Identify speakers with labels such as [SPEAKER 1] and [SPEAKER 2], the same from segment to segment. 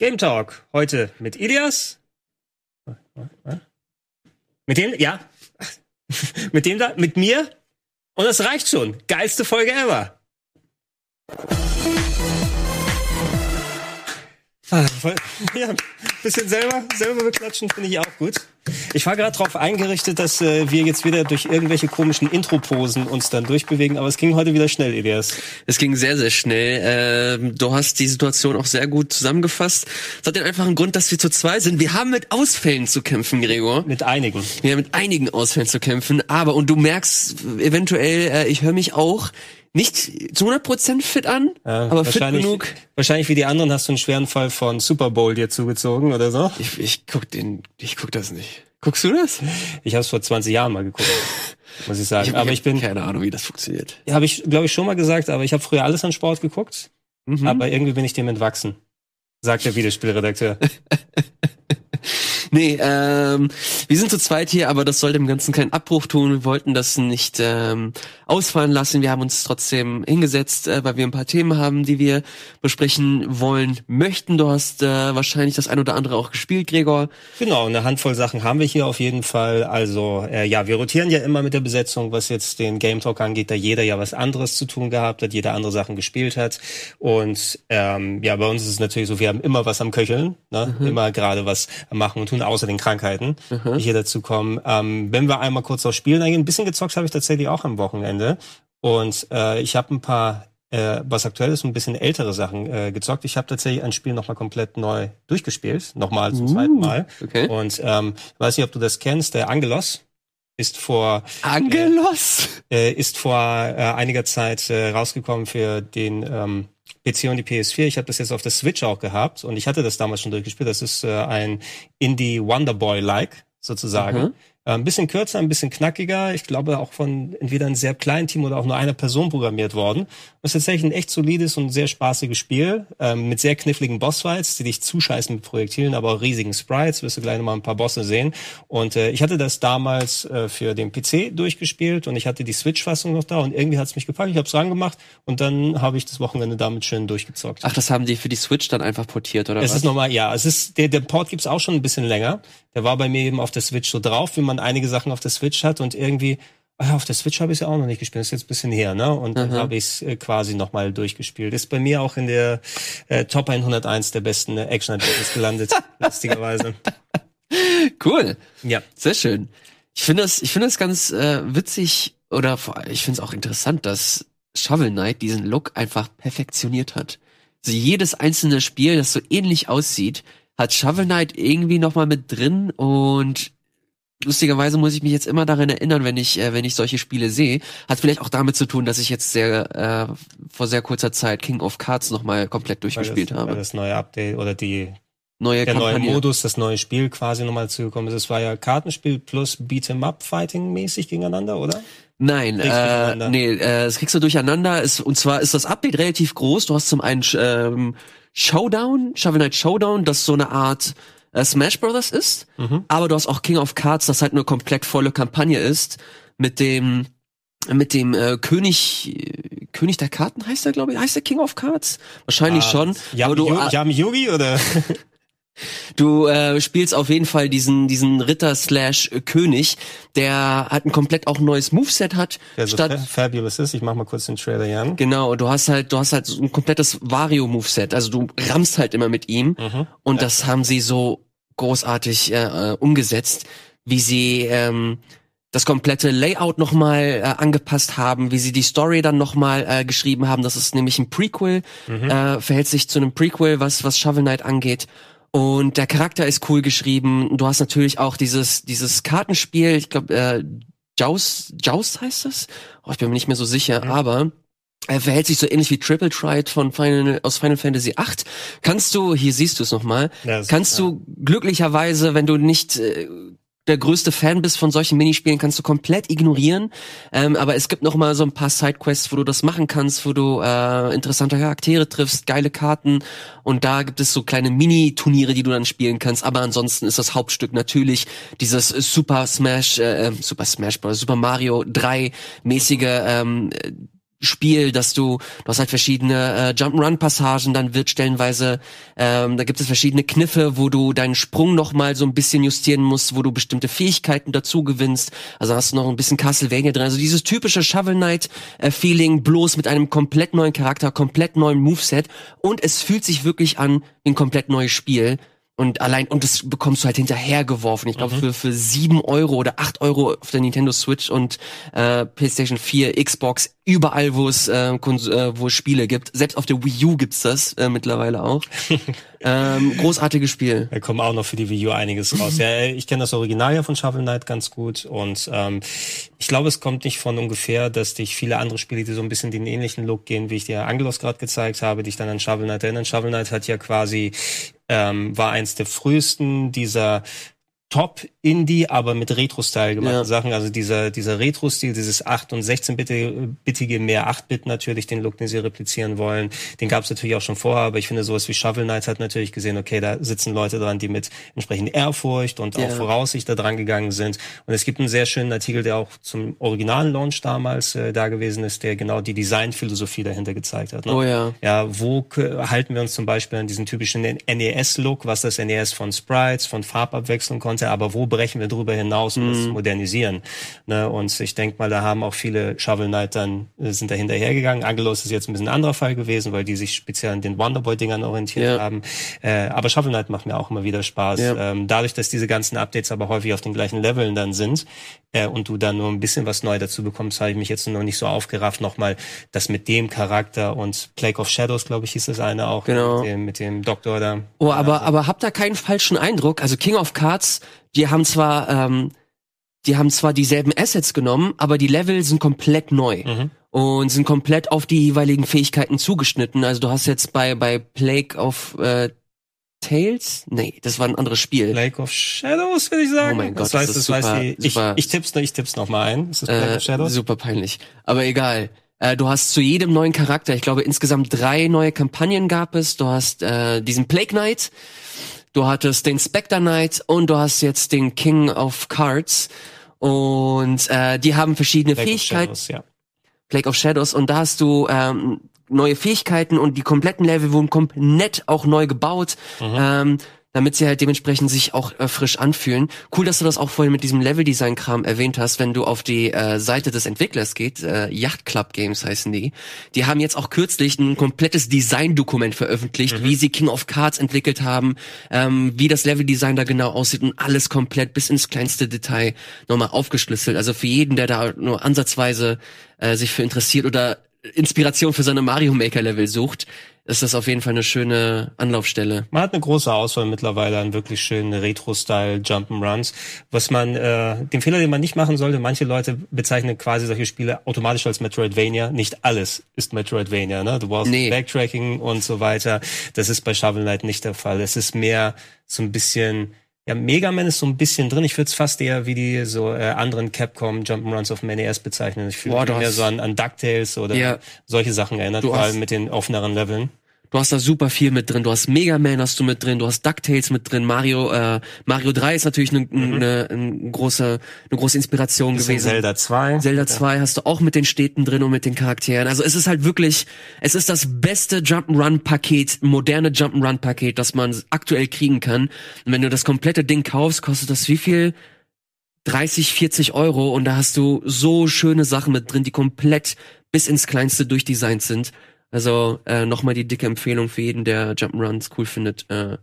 [SPEAKER 1] Game Talk. Heute mit Ilias. Mit dem, ja. mit dem da, mit mir. Und das reicht schon. Geilste Folge ever. Ah, ja, bisschen selber, selber beklatschen finde ich auch gut. Ich war gerade darauf eingerichtet, dass äh, wir jetzt wieder durch irgendwelche komischen Intro-Posen uns dann durchbewegen, aber es ging heute wieder schnell, Elias.
[SPEAKER 2] Es ging sehr, sehr schnell. Ähm, du hast die Situation auch sehr gut zusammengefasst. Es hat den einfachen Grund, dass wir zu zwei sind. Wir haben mit Ausfällen zu kämpfen, Gregor.
[SPEAKER 1] Mit einigen.
[SPEAKER 2] Wir haben mit einigen Ausfällen zu kämpfen, aber, und du merkst eventuell, äh, ich höre mich auch nicht zu 100% fit an, ja, aber fit genug.
[SPEAKER 1] Wahrscheinlich wie die anderen hast du einen schweren Fall von Super Bowl dir zugezogen oder so.
[SPEAKER 2] Ich, ich guck den, ich guck das nicht. Guckst du das?
[SPEAKER 1] Ich habe es vor 20 Jahren mal geguckt, muss ich sagen. Ich, aber ich bin
[SPEAKER 2] keine Ahnung, wie das funktioniert.
[SPEAKER 1] Ja, habe ich glaube ich schon mal gesagt, aber ich habe früher alles an Sport geguckt, mhm. aber irgendwie bin ich dem entwachsen, sagt der Videospielredakteur.
[SPEAKER 2] Nee, ähm, wir sind zu zweit hier, aber das soll dem Ganzen keinen Abbruch tun. Wir wollten das nicht ähm, ausfallen lassen. Wir haben uns trotzdem hingesetzt, äh, weil wir ein paar Themen haben, die wir besprechen wollen möchten. Du hast äh, wahrscheinlich das ein oder andere auch gespielt, Gregor.
[SPEAKER 1] Genau, eine Handvoll Sachen haben wir hier auf jeden Fall. Also äh, ja, wir rotieren ja immer mit der Besetzung, was jetzt den Game Talk angeht, da jeder ja was anderes zu tun gehabt hat, jeder andere Sachen gespielt hat. Und ähm, ja, bei uns ist es natürlich so, wir haben immer was am Köcheln, ne? Mhm. immer gerade was machen und tun außer den Krankheiten, mhm. die hier dazu kommen. Ähm, wenn wir einmal kurz auf Spielen eingehen, ein bisschen gezockt habe ich tatsächlich auch am Wochenende. Und äh, ich habe ein paar, äh, was aktuell ist, ein bisschen ältere Sachen äh, gezockt. Ich habe tatsächlich ein Spiel nochmal komplett neu durchgespielt, nochmal zum uh, zweiten Mal. Okay. Und ähm, ich weiß nicht, ob du das kennst, der Angelos ist vor
[SPEAKER 2] Angelos
[SPEAKER 1] äh, ist vor äh, einiger Zeit äh, rausgekommen für den ähm, PC und die PS4. Ich habe das jetzt auf der Switch auch gehabt und ich hatte das damals schon durchgespielt. Das ist äh, ein Indie Wonderboy-like sozusagen. Mhm. Äh, ein bisschen kürzer, ein bisschen knackiger. Ich glaube auch von entweder einem sehr kleinen Team oder auch nur einer Person programmiert worden. Das ist tatsächlich ein echt solides und sehr spaßiges Spiel ähm, mit sehr kniffligen Bossfights, die dich zuscheißen mit Projektilen, aber auch riesigen Sprites. Wirst du gleich nochmal ein paar Bosse sehen. Und äh, ich hatte das damals äh, für den PC durchgespielt und ich hatte die Switch-Fassung noch da und irgendwie hat's mich gepackt. Ich habe es rangemacht und dann habe ich das Wochenende damit schön durchgezockt.
[SPEAKER 2] Ach, das haben die für die Switch dann einfach portiert oder
[SPEAKER 1] es
[SPEAKER 2] was?
[SPEAKER 1] Es ist nochmal, ja, es ist der der Port gibt's auch schon ein bisschen länger. Der war bei mir eben auf der Switch so drauf, wie man einige Sachen auf der Switch hat und irgendwie, ah, auf der Switch habe ich ja auch noch nicht gespielt, das ist jetzt ein bisschen her, ne? Und dann habe ich es äh, quasi nochmal durchgespielt. Ist bei mir auch in der äh, Top 101 der besten äh, Action-Adventures gelandet, lustigerweise.
[SPEAKER 2] Cool. Ja. Sehr schön. Ich finde das, ich finde das ganz äh, witzig oder ich finde es auch interessant, dass Shovel Knight diesen Look einfach perfektioniert hat. Also jedes einzelne Spiel, das so ähnlich aussieht, hat Shovel Knight irgendwie noch mal mit drin und lustigerweise muss ich mich jetzt immer daran erinnern, wenn ich äh, wenn ich solche Spiele sehe, hat vielleicht auch damit zu tun, dass ich jetzt sehr äh, vor sehr kurzer Zeit King of Cards noch mal komplett durchgespielt
[SPEAKER 1] weil
[SPEAKER 2] das, habe.
[SPEAKER 1] Weil das neue Update oder die neue der Kampagne. neue Modus, das neue Spiel quasi nochmal zugekommen ist. Es war ja Kartenspiel plus Beat'em Up Fighting mäßig gegeneinander, oder?
[SPEAKER 2] Nein, äh, nee, äh, das kriegst du durcheinander. Ist, und zwar ist das Update relativ groß. Du hast zum einen ähm, Showdown, Shovel Knight Showdown, das so eine Art äh, Smash Brothers ist, mhm. aber du hast auch King of Cards, das halt eine komplett volle Kampagne ist mit dem mit dem äh, König äh, König der Karten heißt er glaube ich heißt der King of Cards wahrscheinlich ah, schon
[SPEAKER 1] Yami, aber du, Yugi oder
[SPEAKER 2] Du äh, spielst auf jeden Fall diesen diesen Ritter slash König, der halt ein komplett auch neues Moveset hat.
[SPEAKER 1] Der so statt fabulous ist. Ich mach mal kurz den Trailer hier an.
[SPEAKER 2] Genau, du hast halt du hast halt so ein komplettes Vario Moveset. Also du rammst halt immer mit ihm mhm. und ja. das haben sie so großartig äh, umgesetzt, wie sie ähm, das komplette Layout nochmal äh, angepasst haben, wie sie die Story dann nochmal äh, geschrieben haben. Das ist nämlich ein Prequel, mhm. äh, verhält sich zu einem Prequel, was was Shovel Knight angeht. Und der Charakter ist cool geschrieben. Du hast natürlich auch dieses, dieses Kartenspiel, ich glaube, äh, Joust, Joust heißt das? Oh, ich bin mir nicht mehr so sicher, mhm. aber er verhält sich so ähnlich wie Triple Trite von Final, aus Final Fantasy VIII. Kannst du, hier siehst du es nochmal, ja, kannst ja. du glücklicherweise, wenn du nicht äh, der größte Fan bist von solchen Minispielen, kannst du komplett ignorieren. Ähm, aber es gibt noch mal so ein paar Sidequests, wo du das machen kannst, wo du äh, interessante Charaktere triffst, geile Karten. Und da gibt es so kleine Mini-Turniere, die du dann spielen kannst. Aber ansonsten ist das Hauptstück natürlich dieses Super Smash, äh, Super Smash Bros., Super Mario 3 mäßige ähm, Spiel, dass du, du hast halt verschiedene äh, Jump'n'Run-Passagen, dann wird stellenweise, ähm, da gibt es verschiedene Kniffe, wo du deinen Sprung noch mal so ein bisschen justieren musst, wo du bestimmte Fähigkeiten dazu gewinnst. Also hast du noch ein bisschen Castlevania drin. Also dieses typische Shovel Knight-Feeling, bloß mit einem komplett neuen Charakter, komplett neuen Moveset. Und es fühlt sich wirklich an wie ein komplett neues Spiel. Und allein, und das bekommst du halt hinterhergeworfen. Ich glaube, mhm. für, für sieben Euro oder acht Euro auf der Nintendo Switch und äh, PlayStation 4, Xbox, überall, wo es äh, äh, wo es Spiele gibt. Selbst auf der Wii U gibt's das äh, mittlerweile auch. ähm, großartiges Spiel.
[SPEAKER 1] Da kommt auch noch für die Wii U einiges raus. ja, ich kenne das Original ja von Shovel Knight ganz gut und ähm, ich glaube, es kommt nicht von ungefähr, dass dich viele andere Spiele, die so ein bisschen den ähnlichen Look gehen, wie ich dir Angelos gerade gezeigt habe, dich dann an Shovel Knight erinnern. Shovel Knight hat ja quasi ähm, war eins der frühesten dieser Top-Indie, aber mit Retro-Style gemachten ja. Sachen. Also dieser, dieser Retro-Stil, dieses 8- und 16-bittige, mehr 8-Bit natürlich, den Look, den sie replizieren wollen. Den gab es natürlich auch schon vorher, aber ich finde sowas wie Shovel Knight hat natürlich gesehen, okay, da sitzen Leute dran, die mit entsprechend Ehrfurcht und ja. auch Voraussicht da dran gegangen sind. Und es gibt einen sehr schönen Artikel, der auch zum originalen Launch damals äh, da gewesen ist, der genau die Designphilosophie dahinter gezeigt hat. Ne?
[SPEAKER 2] Oh ja.
[SPEAKER 1] Ja, wo halten wir uns zum Beispiel an diesen typischen NES-Look, was das NES von Sprites, von Farbabwechslung konnte, Kante, aber wo brechen wir drüber hinaus, mm. das zu modernisieren? Ne? Und ich denke mal, da haben auch viele Shovel Knight dann, äh, sind da hinterhergegangen. Angelos ist jetzt ein bisschen ein anderer Fall gewesen, weil die sich speziell an den Wonderboy-Dingern orientiert ja. haben. Äh, aber Shovel Knight macht mir auch immer wieder Spaß. Ja. Ähm, dadurch, dass diese ganzen Updates aber häufig auf den gleichen Leveln dann sind, äh, und du dann nur ein bisschen was neu dazu bekommst, habe ich mich jetzt noch nicht so aufgerafft, nochmal das mit dem Charakter und Plague of Shadows, glaube ich, hieß das eine auch.
[SPEAKER 2] Genau.
[SPEAKER 1] Mit dem, mit dem Doktor da.
[SPEAKER 2] Oh, aber, also. aber habt da keinen falschen Eindruck. Also King of Cards, die haben zwar, ähm, die haben zwar dieselben Assets genommen, aber die Level sind komplett neu. Mhm und sind komplett auf die jeweiligen Fähigkeiten zugeschnitten. Also du hast jetzt bei bei Plague of äh, Tales? Nee, das war ein anderes Spiel.
[SPEAKER 1] Lake of Shadows, würde ich sagen.
[SPEAKER 2] Oh mein Gott,
[SPEAKER 1] das, das, heißt, das super, weiß ich, super, ich, ich tipp's, ich tipp's noch mal ein.
[SPEAKER 2] Ist das Lake äh, of Shadows? Super peinlich. Aber egal. Äh, du hast zu jedem neuen Charakter, ich glaube insgesamt drei neue Kampagnen gab es. Du hast äh, diesen Plague Knight, du hattest den Spectre Knight und du hast jetzt den King of Cards. Und äh, die haben verschiedene Plague Fähigkeiten. Of Shadows, ja. Plague of Shadows. Und da hast du ähm, neue Fähigkeiten und die kompletten Level wurden komplett auch neu gebaut. Mhm. Ähm, damit sie halt dementsprechend sich auch äh, frisch anfühlen. Cool, dass du das auch vorhin mit diesem Level-Design-Kram erwähnt hast, wenn du auf die äh, Seite des Entwicklers geht, äh, Yacht Club Games heißen die. Die haben jetzt auch kürzlich ein komplettes Design-Dokument veröffentlicht, mhm. wie sie King of Cards entwickelt haben, ähm, wie das Level-Design da genau aussieht und alles komplett bis ins kleinste Detail nochmal aufgeschlüsselt. Also für jeden, der da nur ansatzweise äh, sich für interessiert oder Inspiration für seine Mario Maker Level sucht, ist das auf jeden Fall eine schöne Anlaufstelle.
[SPEAKER 1] Man hat eine große Auswahl mittlerweile an wirklich schönen Retro-Style Jump'n'Runs. Was man, äh, den Fehler, den man nicht machen sollte, manche Leute bezeichnen quasi solche Spiele automatisch als Metroidvania. Nicht alles ist Metroidvania, ne? Du brauchst nee. Backtracking und so weiter. Das ist bei Shovel Knight nicht der Fall. Es ist mehr so ein bisschen ja, Mega Man ist so ein bisschen drin. Ich würde es fast eher wie die so äh, anderen Capcom Jump'n'Runs auf dem NES bezeichnen. Ich fühle mich mehr so an, an DuckTales oder ja. solche Sachen erinnert, vor allem mit den offeneren Leveln.
[SPEAKER 2] Du hast da super viel mit drin. Du hast Mega Man hast du mit drin, du hast DuckTales mit drin, Mario, äh, Mario 3 ist natürlich eine, mhm. eine, eine große, eine große Inspiration gewesen.
[SPEAKER 1] Zelda 2.
[SPEAKER 2] Zelda 2 ja. hast du auch mit den Städten drin und mit den Charakteren. Also es ist halt wirklich, es ist das beste Jump'n'Run-Paket, moderne Jump'n'Run-Paket, das man aktuell kriegen kann. Und wenn du das komplette Ding kaufst, kostet das wie viel? 30, 40 Euro und da hast du so schöne Sachen mit drin, die komplett bis ins Kleinste durchdesignt sind. Also äh, nochmal die dicke Empfehlung für jeden, der Jump'n'Runs cool findet. Äh,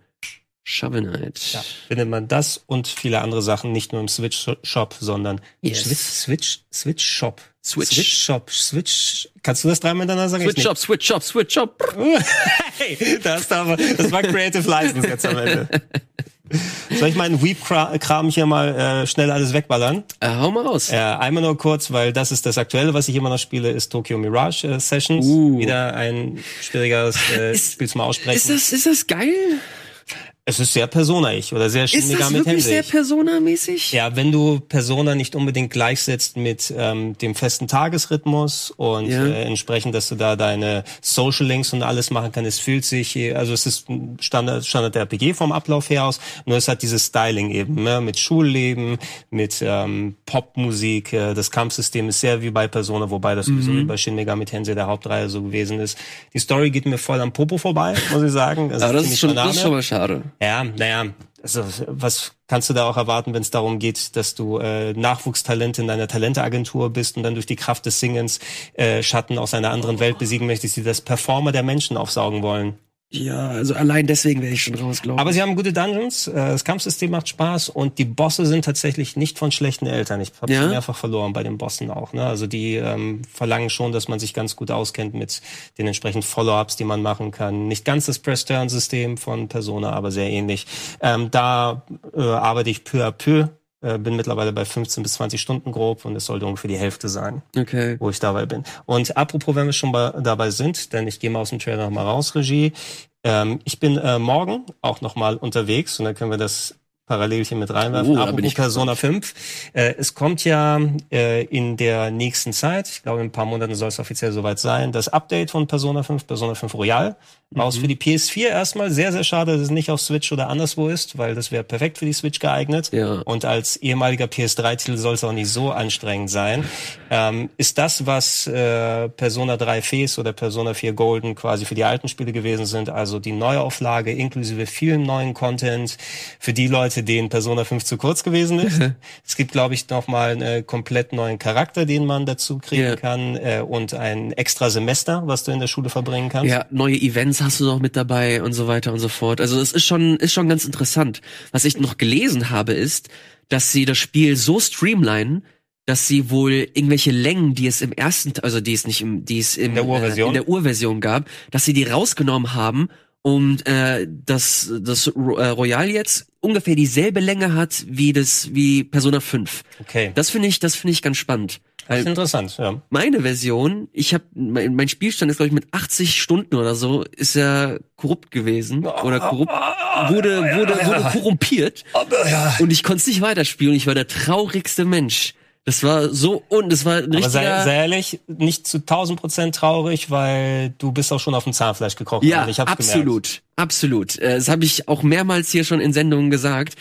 [SPEAKER 2] Shovel Knight. Ja,
[SPEAKER 1] findet man das und viele andere Sachen nicht nur im Switch Shop, sondern yes. Switch, Switch, Switch Shop.
[SPEAKER 2] Switch. Switch
[SPEAKER 1] Shop, Switch. Kannst du das dreimal miteinander sagen?
[SPEAKER 2] Switch Shop, Switch Shop, Switch Shop.
[SPEAKER 1] hey, das, das war Creative License jetzt am Ende. Soll ich meinen Weep-Kram hier mal äh, schnell alles wegballern?
[SPEAKER 2] Äh, hau mal raus.
[SPEAKER 1] Äh, einmal nur kurz, weil das ist das Aktuelle, was ich immer noch spiele, ist Tokyo Mirage äh, Sessions. Uh. Wieder ein schwieriges äh, ist, Spiel zum Aussprechen.
[SPEAKER 2] Ist das, ist das geil?
[SPEAKER 1] Es ist sehr Persona-ich oder sehr Shin
[SPEAKER 2] Ist das
[SPEAKER 1] Megami
[SPEAKER 2] wirklich sehr
[SPEAKER 1] Tensei.
[SPEAKER 2] Persona-mäßig?
[SPEAKER 1] Ja, wenn du Persona nicht unbedingt gleichsetzt mit ähm, dem festen Tagesrhythmus und
[SPEAKER 2] Ja.
[SPEAKER 1] äh, entsprechend, dass du da deine Social Links und alles machen kannst, es fühlt sich, äh, also es ist ein Standard, Standard RPG vom Ablauf her aus, nur es hat dieses Styling eben, ne? mit Schulleben, mit ähm, Popmusik, äh, das Kampfsystem ist sehr wie bei Persona, wobei das sowieso
[SPEAKER 2] Mhm.
[SPEAKER 1] wie bei Shin Megami Tensei der Hauptreihe so gewesen ist. Die Story geht mir voll am Popo vorbei, muss ich sagen.
[SPEAKER 2] Aber das ist, schon, das ist schon mal schade.
[SPEAKER 1] Ja, naja, also was kannst du da auch erwarten, wenn es darum geht, dass du äh, Nachwuchstalent in deiner Talenteagentur bist und dann durch die Kraft des Singens äh, Schatten aus einer anderen Welt besiegen möchtest, die das Performer der Menschen aufsaugen wollen.
[SPEAKER 2] Ja, also allein deswegen wäre ich schon raus, glaube
[SPEAKER 1] Aber sie haben gute Dungeons, äh, das Kampfsystem macht Spaß und die Bosse sind tatsächlich nicht von schlechten Eltern. Ich habe
[SPEAKER 2] Ja?
[SPEAKER 1] mehrfach verloren bei den Bossen auch. Ne? Also die ähm, verlangen schon, dass man sich ganz gut auskennt mit den entsprechenden Follow-ups, die man machen kann. Nicht ganz das Press-Turn-System von Persona, aber sehr ähnlich. Ähm, da äh, arbeite ich peu à peu. Äh, bin mittlerweile bei 15 bis 20 Stunden grob und es sollte ungefähr die Hälfte sein
[SPEAKER 2] Okay.
[SPEAKER 1] wo ich dabei bin. Und apropos, wenn wir schon bei, dabei sind, denn ich gehe mal aus dem Trailer noch mal raus, Regie. Ähm, ich bin äh, morgen auch noch mal unterwegs und dann können wir das parallel hier mit reinwerfen.
[SPEAKER 2] Bin
[SPEAKER 1] apropos
[SPEAKER 2] ich
[SPEAKER 1] Persona 5. Äh, es kommt ja äh, in der nächsten Zeit, ich glaube in ein paar Monaten soll es offiziell soweit sein, das Update von Persona 5, Persona 5 Royal. Raus
[SPEAKER 2] Mhm.
[SPEAKER 1] für die PS4 erstmal. Sehr, sehr schade, dass es nicht auf Switch oder anderswo ist, weil das wäre perfekt für die Switch geeignet.
[SPEAKER 2] Ja.
[SPEAKER 1] Und als ehemaliger PS3-Titel soll es auch nicht so anstrengend sein. Ähm, ist das, was äh, Persona 3 Face oder Persona 4 Golden quasi für die alten Spiele gewesen sind, also die Neuauflage inklusive vielem neuen Content für die Leute, denen Persona 5 zu kurz gewesen ist. es gibt, glaube ich, noch mal einen äh, komplett neuen Charakter, den man dazu kriegen
[SPEAKER 2] Ja.
[SPEAKER 1] kann äh, und ein extra Semester, was du in der Schule verbringen kannst.
[SPEAKER 2] Ja, neue Events hast du noch mit dabei und so weiter und so fort. Also es ist schon, ist schon ganz interessant. Was ich noch gelesen habe, ist, dass sie das Spiel so streamlinen, dass sie wohl irgendwelche Längen, die es im ersten, also die es nicht im, die es im,
[SPEAKER 1] der Urversion?
[SPEAKER 2] Äh, in der Urversion gab, dass sie die rausgenommen haben und äh, dass das äh, Royal jetzt ungefähr dieselbe Länge hat wie das wie Persona 5.
[SPEAKER 1] Okay.
[SPEAKER 2] Das finde ich, das finde ich ganz spannend.
[SPEAKER 1] Das ist interessant, ja.
[SPEAKER 2] meine Version, ich habe mein, mein Spielstand ist glaube ich mit 80 Stunden oder so, ist ja korrupt gewesen oder korrupt wurde wurde wurde korrumpiert und ich konnte es nicht weiterspielen. Ich war der traurigste Mensch. Das war so und es war ein
[SPEAKER 1] Aber sei, sei ehrlich, nicht zu 1000 Prozent traurig, weil du bist auch schon auf dem Zahnfleisch gekrochen.
[SPEAKER 2] Ja,
[SPEAKER 1] hab's
[SPEAKER 2] absolut,
[SPEAKER 1] Gemerkt.
[SPEAKER 2] absolut. Äh, Das habe ich auch mehrmals hier schon in Sendungen gesagt,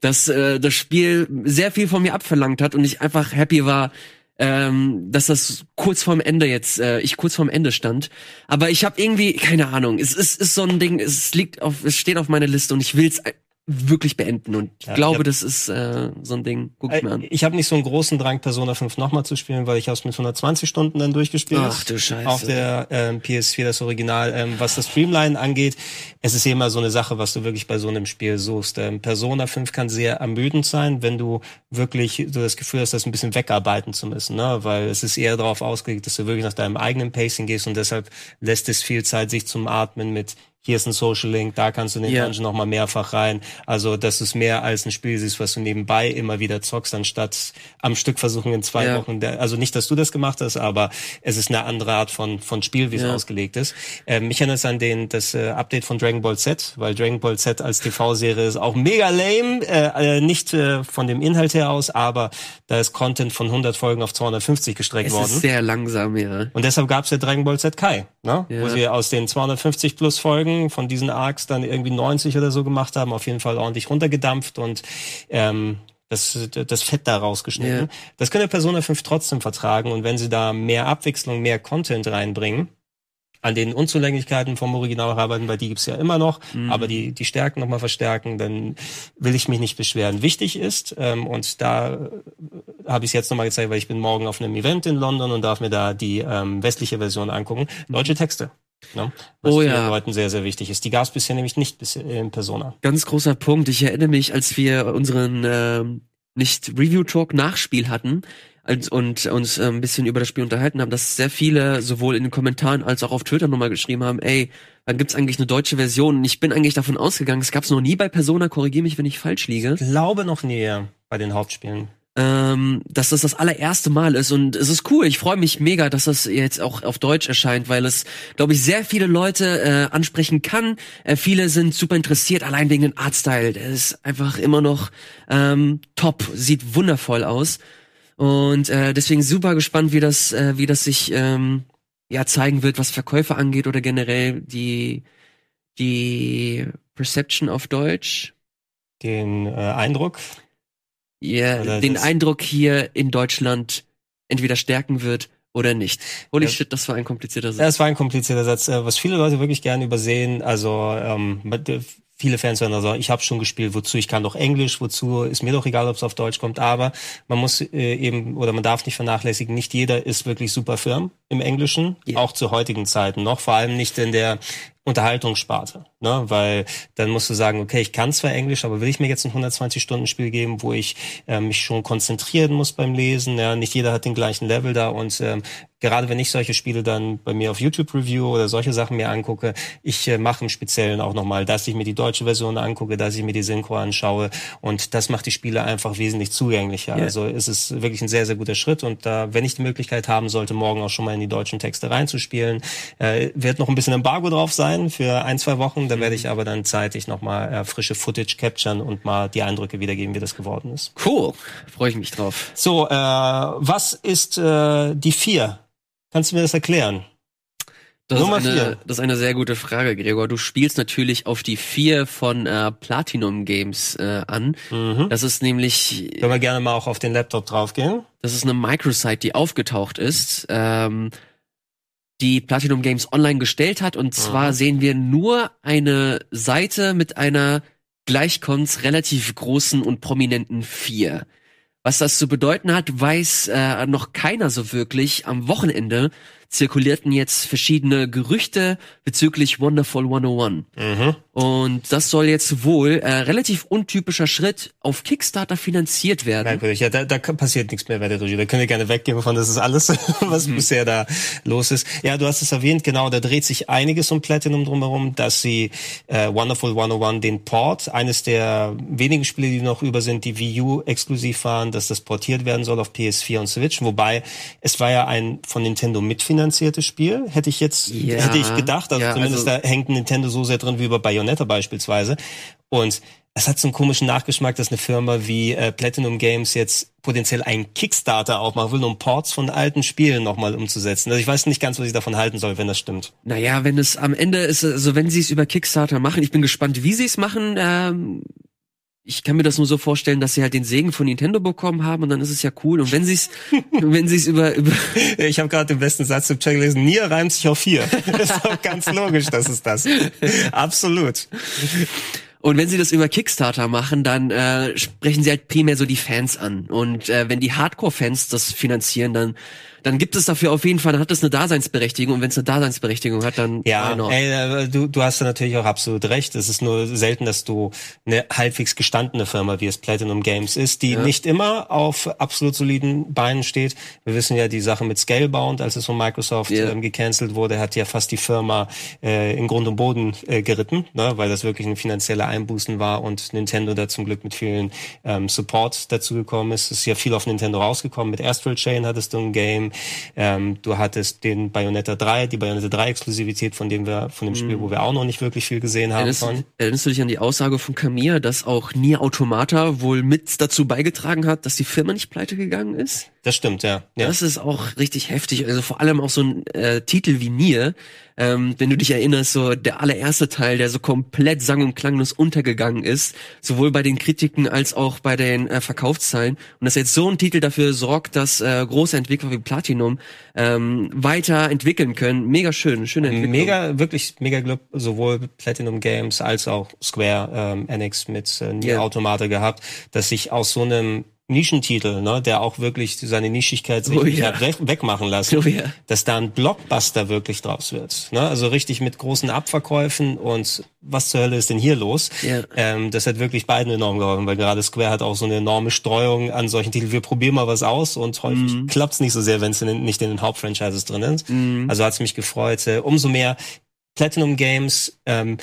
[SPEAKER 2] dass äh, das Spiel sehr viel von mir abverlangt hat und ich einfach happy war, ähm, dass das kurz vorm Ende jetzt, äh, ich kurz vorm Ende stand. Aber ich habe irgendwie keine Ahnung. Es ist, ist so ein Ding. Es liegt auf, es steht auf meiner Liste und ich will's wirklich beenden und ich
[SPEAKER 1] Ja,
[SPEAKER 2] glaube,
[SPEAKER 1] hab-
[SPEAKER 2] das ist äh, so ein Ding. Guck ich mir an.
[SPEAKER 1] Äh, Ich habe nicht so einen großen Drang, Persona 5 nochmal zu spielen, weil ich aus mit 120 Stunden dann durchgespielt
[SPEAKER 2] Ach du Scheiße.
[SPEAKER 1] Auf der ähm, PS4, das Original. Ähm, was das Streamline angeht, es ist immer so eine Sache, was du wirklich bei so einem Spiel suchst. Ähm, Persona 5 kann sehr ermüdend sein, wenn du wirklich so das Gefühl hast, das ein bisschen wegarbeiten zu müssen, ne? weil es ist eher darauf ausgelegt, dass du wirklich nach deinem eigenen Pacing gehst und deshalb lässt es viel Zeit, sich zum Atmen mit hier ist ein Social Link, da kannst du in den
[SPEAKER 2] Ja.
[SPEAKER 1] Dungeon noch mal mehrfach rein. Also, dass du es mehr als ein Spiel siehst, was du nebenbei immer wieder zockst, anstatt am Stück versuchen in zwei
[SPEAKER 2] Ja.
[SPEAKER 1] Wochen. Also nicht, dass du das gemacht hast, aber es ist eine andere Art von, von Spiel, wie es
[SPEAKER 2] Ja.
[SPEAKER 1] ausgelegt ist. Äh, mich erinnert es an den, das äh, Update von Dragon Ball Z, weil Dragon Ball Z als TV-Serie ist auch mega lame, äh, äh, nicht äh, von dem Inhalt her aus, aber da ist Content von 100 Folgen auf 250 gestreckt
[SPEAKER 2] Es
[SPEAKER 1] worden.
[SPEAKER 2] ist sehr langsam, ja.
[SPEAKER 1] Und deshalb gab's ja Dragon Ball Z Kai, ne? Wo sie aus den 250 plus Folgen von diesen Arcs dann irgendwie 90 oder so gemacht haben, auf jeden Fall ordentlich runtergedampft und ähm, das, das Fett da rausgeschnitten.
[SPEAKER 2] Ja.
[SPEAKER 1] Das könnte Persona 5 trotzdem vertragen und wenn sie da mehr Abwechslung, mehr Content reinbringen, an den Unzulänglichkeiten vom Original arbeiten, weil die gibt's ja immer noch,
[SPEAKER 2] Mhm.
[SPEAKER 1] aber die, die Stärken nochmal verstärken, dann will ich mich nicht beschweren. Wichtig ist, ähm, und da äh, habe ich es jetzt nochmal gezeigt, weil ich bin morgen auf einem Event in London und darf mir da die ähm, westliche Version angucken, deutsche Texte. Ne? Was
[SPEAKER 2] Oh
[SPEAKER 1] vielen
[SPEAKER 2] ja.
[SPEAKER 1] Leuten sehr, sehr wichtig ist. Die gab's bisher nämlich nicht bisher in Persona.
[SPEAKER 2] Ganz großer Punkt. Ich erinnere mich, als wir unseren ähm, nicht Review Talk Nachspiel hatten als, und uns äh, ein bisschen über das Spiel unterhalten haben, dass sehr viele sowohl in den Kommentaren als auch auf Twitter nochmal geschrieben haben, ey, wann gibt's eigentlich eine deutsche Version? Und ich bin eigentlich davon ausgegangen, es gab's noch nie bei Persona, korrigiere mich, wenn ich falsch liege.
[SPEAKER 1] Ich glaube noch näher bei den Hauptspielen.
[SPEAKER 2] Ähm, dass das das allererste Mal ist und es ist cool. Ich freue mich mega, dass das jetzt auch auf Deutsch erscheint, weil es, glaube ich, sehr viele Leute äh, ansprechen kann. Äh, viele sind super interessiert, allein wegen dem Artstyle. Der ist einfach immer noch ähm, top, sieht wundervoll aus und äh, deswegen super gespannt, wie das, äh, wie das sich ähm, ja zeigen wird, was Verkäufe angeht oder generell die die Perception auf Deutsch.
[SPEAKER 1] Den äh, Eindruck.
[SPEAKER 2] Ja,
[SPEAKER 1] Oder
[SPEAKER 2] den Eindruck hier in Deutschland entweder stärken wird oder nicht. Holy
[SPEAKER 1] Ja.
[SPEAKER 2] shit, das war ein komplizierter
[SPEAKER 1] Ja,
[SPEAKER 2] Satz.
[SPEAKER 1] es war ein komplizierter Satz, äh, was viele Leute wirklich gerne übersehen. Also ähm, äh, viele Fans werden also, ich habe schon gespielt, wozu ich kann doch Englisch, wozu ist mir doch egal, ob es auf Deutsch kommt. Aber man muss äh, eben oder man darf nicht vernachlässigen, nicht jeder ist wirklich super firm im Englischen,
[SPEAKER 2] Ja.
[SPEAKER 1] auch zu heutigen Zeiten noch, vor allem nicht in der Unterhaltungssparte, ne? weil dann musst du sagen, okay, ich kann zwar Englisch, aber will ich mir jetzt ein 120-Stunden-Spiel geben, wo ich äh, mich schon konzentrieren muss beim Lesen, ja, nicht jeder hat den gleichen Level da und ähm, gerade wenn ich solche Spiele dann bei mir auf YouTube Review oder solche Sachen mir angucke, ich äh, mache im Speziellen auch nochmal, dass ich mir die deutsche Version angucke, dass ich mir die Synchro anschaue und das macht die Spiele einfach wesentlich zugänglicher.
[SPEAKER 2] Ja.
[SPEAKER 1] Also es ist wirklich ein sehr, sehr guter Schritt und da, wenn ich die Möglichkeit haben sollte, morgen auch schon mal in die deutschen Texte reinzuspielen, äh, wird noch ein bisschen Embargo drauf sein für ein, zwei Wochen, da werde ich aber dann zeitig nochmal äh, frische Footage capturen und mal die Eindrücke wiedergeben, wie das geworden ist.
[SPEAKER 2] Cool, freue ich mich drauf.
[SPEAKER 1] So, äh, was ist äh, die vier? Kannst du mir das erklären?
[SPEAKER 2] Das
[SPEAKER 1] Nummer
[SPEAKER 2] ist, eine,
[SPEAKER 1] vier.
[SPEAKER 2] das ist eine sehr gute Frage, Gregor. Du spielst natürlich auf die vier von äh, Platinum Games äh, an.
[SPEAKER 1] Mhm.
[SPEAKER 2] Das ist nämlich
[SPEAKER 1] Können wir gerne mal auch auf den Laptop draufgehen.
[SPEAKER 2] Das ist eine Microsite, die aufgetaucht ist, ähm, die Platinum Games online gestellt hat. Und zwar
[SPEAKER 1] Mhm.
[SPEAKER 2] sehen wir nur eine Seite mit einer Gleichkons relativ großen und prominenten vier. Was das zu bedeuten hat, weiß äh, noch keiner so wirklich. Am Wochenende zirkulierten jetzt verschiedene Gerüchte bezüglich Wonderful 101.
[SPEAKER 1] Mhm.
[SPEAKER 2] Und das soll jetzt wohl äh, relativ untypischer Schritt auf Kickstarter finanziert werden.
[SPEAKER 1] Merkwürdig. Ja, da, da passiert nichts mehr bei der Dojo. Da können wir gerne weggehen von, das ist alles, was
[SPEAKER 2] Mhm.
[SPEAKER 1] bisher da los ist. Ja, du hast es erwähnt, genau, da dreht sich einiges um Platinum drumherum, dass sie äh, Wonderful 101, den Port, eines der wenigen Spiele, die noch über sind, die Wii U exklusiv waren, dass das portiert werden soll auf PS4 und Switch. Wobei, es war ja ein von Nintendo mitfinanziertes Spiel, hätte ich jetzt,
[SPEAKER 2] Ja.
[SPEAKER 1] hätte ich gedacht. Also
[SPEAKER 2] Ja,
[SPEAKER 1] zumindest
[SPEAKER 2] also-
[SPEAKER 1] da hängt Nintendo so sehr drin wie bei Bayonetta beispielsweise. Und es hat so einen komischen Nachgeschmack, dass eine Firma wie äh, Platinum Games jetzt potenziell einen Kickstarter aufmachen will, um Ports von alten Spielen nochmal umzusetzen. Also ich weiß nicht ganz, was ich davon halten soll, wenn das stimmt.
[SPEAKER 2] Naja, wenn es am Ende ist, also wenn sie es über Kickstarter machen, ich bin gespannt, wie sie es machen. Ähm, ich kann mir das nur so vorstellen, dass sie halt den Segen von Nintendo bekommen haben und dann ist es ja cool. Und wenn sie es, wenn sie es über, über
[SPEAKER 1] Ich habe gerade den besten Satz im Chat gelesen. Nier reimt sich auf vier. Das ist doch ganz logisch, dass es das. Absolut.
[SPEAKER 2] und wenn sie das über Kickstarter machen, dann äh, sprechen sie halt primär so die Fans an. Und äh, wenn die Hardcore-Fans das finanzieren, dann dann gibt es dafür auf jeden Fall, dann hat es eine Daseinsberechtigung. Und wenn es eine Daseinsberechtigung hat, dann
[SPEAKER 1] Ja, ey, äh, du, du hast da natürlich auch absolut recht. Es ist nur selten, dass du eine halbwegs gestandene Firma wie es Platinum Games ist, die
[SPEAKER 2] Ja.
[SPEAKER 1] nicht immer auf absolut soliden Beinen steht. Wir wissen ja die Sache mit Scalebound, als es von Microsoft
[SPEAKER 2] Ja.
[SPEAKER 1] ähm, gecancelt wurde, hat ja fast die Firma äh, in Grund und Boden äh, geritten, ne, weil das wirklich ein finanzieller Einbußen war und Nintendo da zum Glück mit vielen ähm, Support dazu gekommen ist. Es ist ja viel auf Nintendo rausgekommen. Mit Astral Chain hattest du ein Game, ähm, du hattest den Bayonetta 3, die Bayonetta 3 Exklusivität, von dem wir, von dem Spiel, wo wir auch noch nicht wirklich viel gesehen haben
[SPEAKER 2] Erinnerst,
[SPEAKER 1] von.
[SPEAKER 2] erinnerst du dich an die Aussage von Camilla, dass auch Nier Automata wohl mit dazu beigetragen hat, dass die Firma nicht pleite gegangen ist?
[SPEAKER 1] Das stimmt, ja. ja.
[SPEAKER 2] Das ist auch richtig heftig. Also vor allem auch so ein äh, Titel wie Nier, ähm, wenn du dich erinnerst, so der allererste Teil, der so komplett sang- und klanglos untergegangen ist, sowohl bei den Kritiken als auch bei den äh, Verkaufszahlen. Und dass jetzt so ein Titel dafür sorgt, dass äh, große Entwickler wie Platinum ähm, weiter entwickeln können. Mega schön, schöne Entwicklung.
[SPEAKER 1] Mega, wirklich mega Glück, sowohl Platinum Games als auch Square ähm, Enix mit äh, Nier
[SPEAKER 2] Ja.
[SPEAKER 1] Automata gehabt, dass sich aus so einem Nischentitel, ne, der auch wirklich seine Nischigkeit sich
[SPEAKER 2] Oh ja.
[SPEAKER 1] wegmachen lassen,
[SPEAKER 2] Oh ja.
[SPEAKER 1] dass da ein Blockbuster wirklich draus wird. Ne? Also richtig mit großen Abverkäufen und was zur Hölle ist denn hier los?
[SPEAKER 2] Ja.
[SPEAKER 1] Ähm, das hat wirklich beiden enorm geholfen, weil gerade Square hat auch so eine enorme Streuung an solchen Titeln. Wir probieren mal was aus und häufig
[SPEAKER 2] Mhm.
[SPEAKER 1] klappt's nicht so sehr, wenn es nicht in den Hauptfranchises drin ist.
[SPEAKER 2] Mhm.
[SPEAKER 1] Also hat's mich gefreut. Äh, umso mehr Platinum Games, ähm,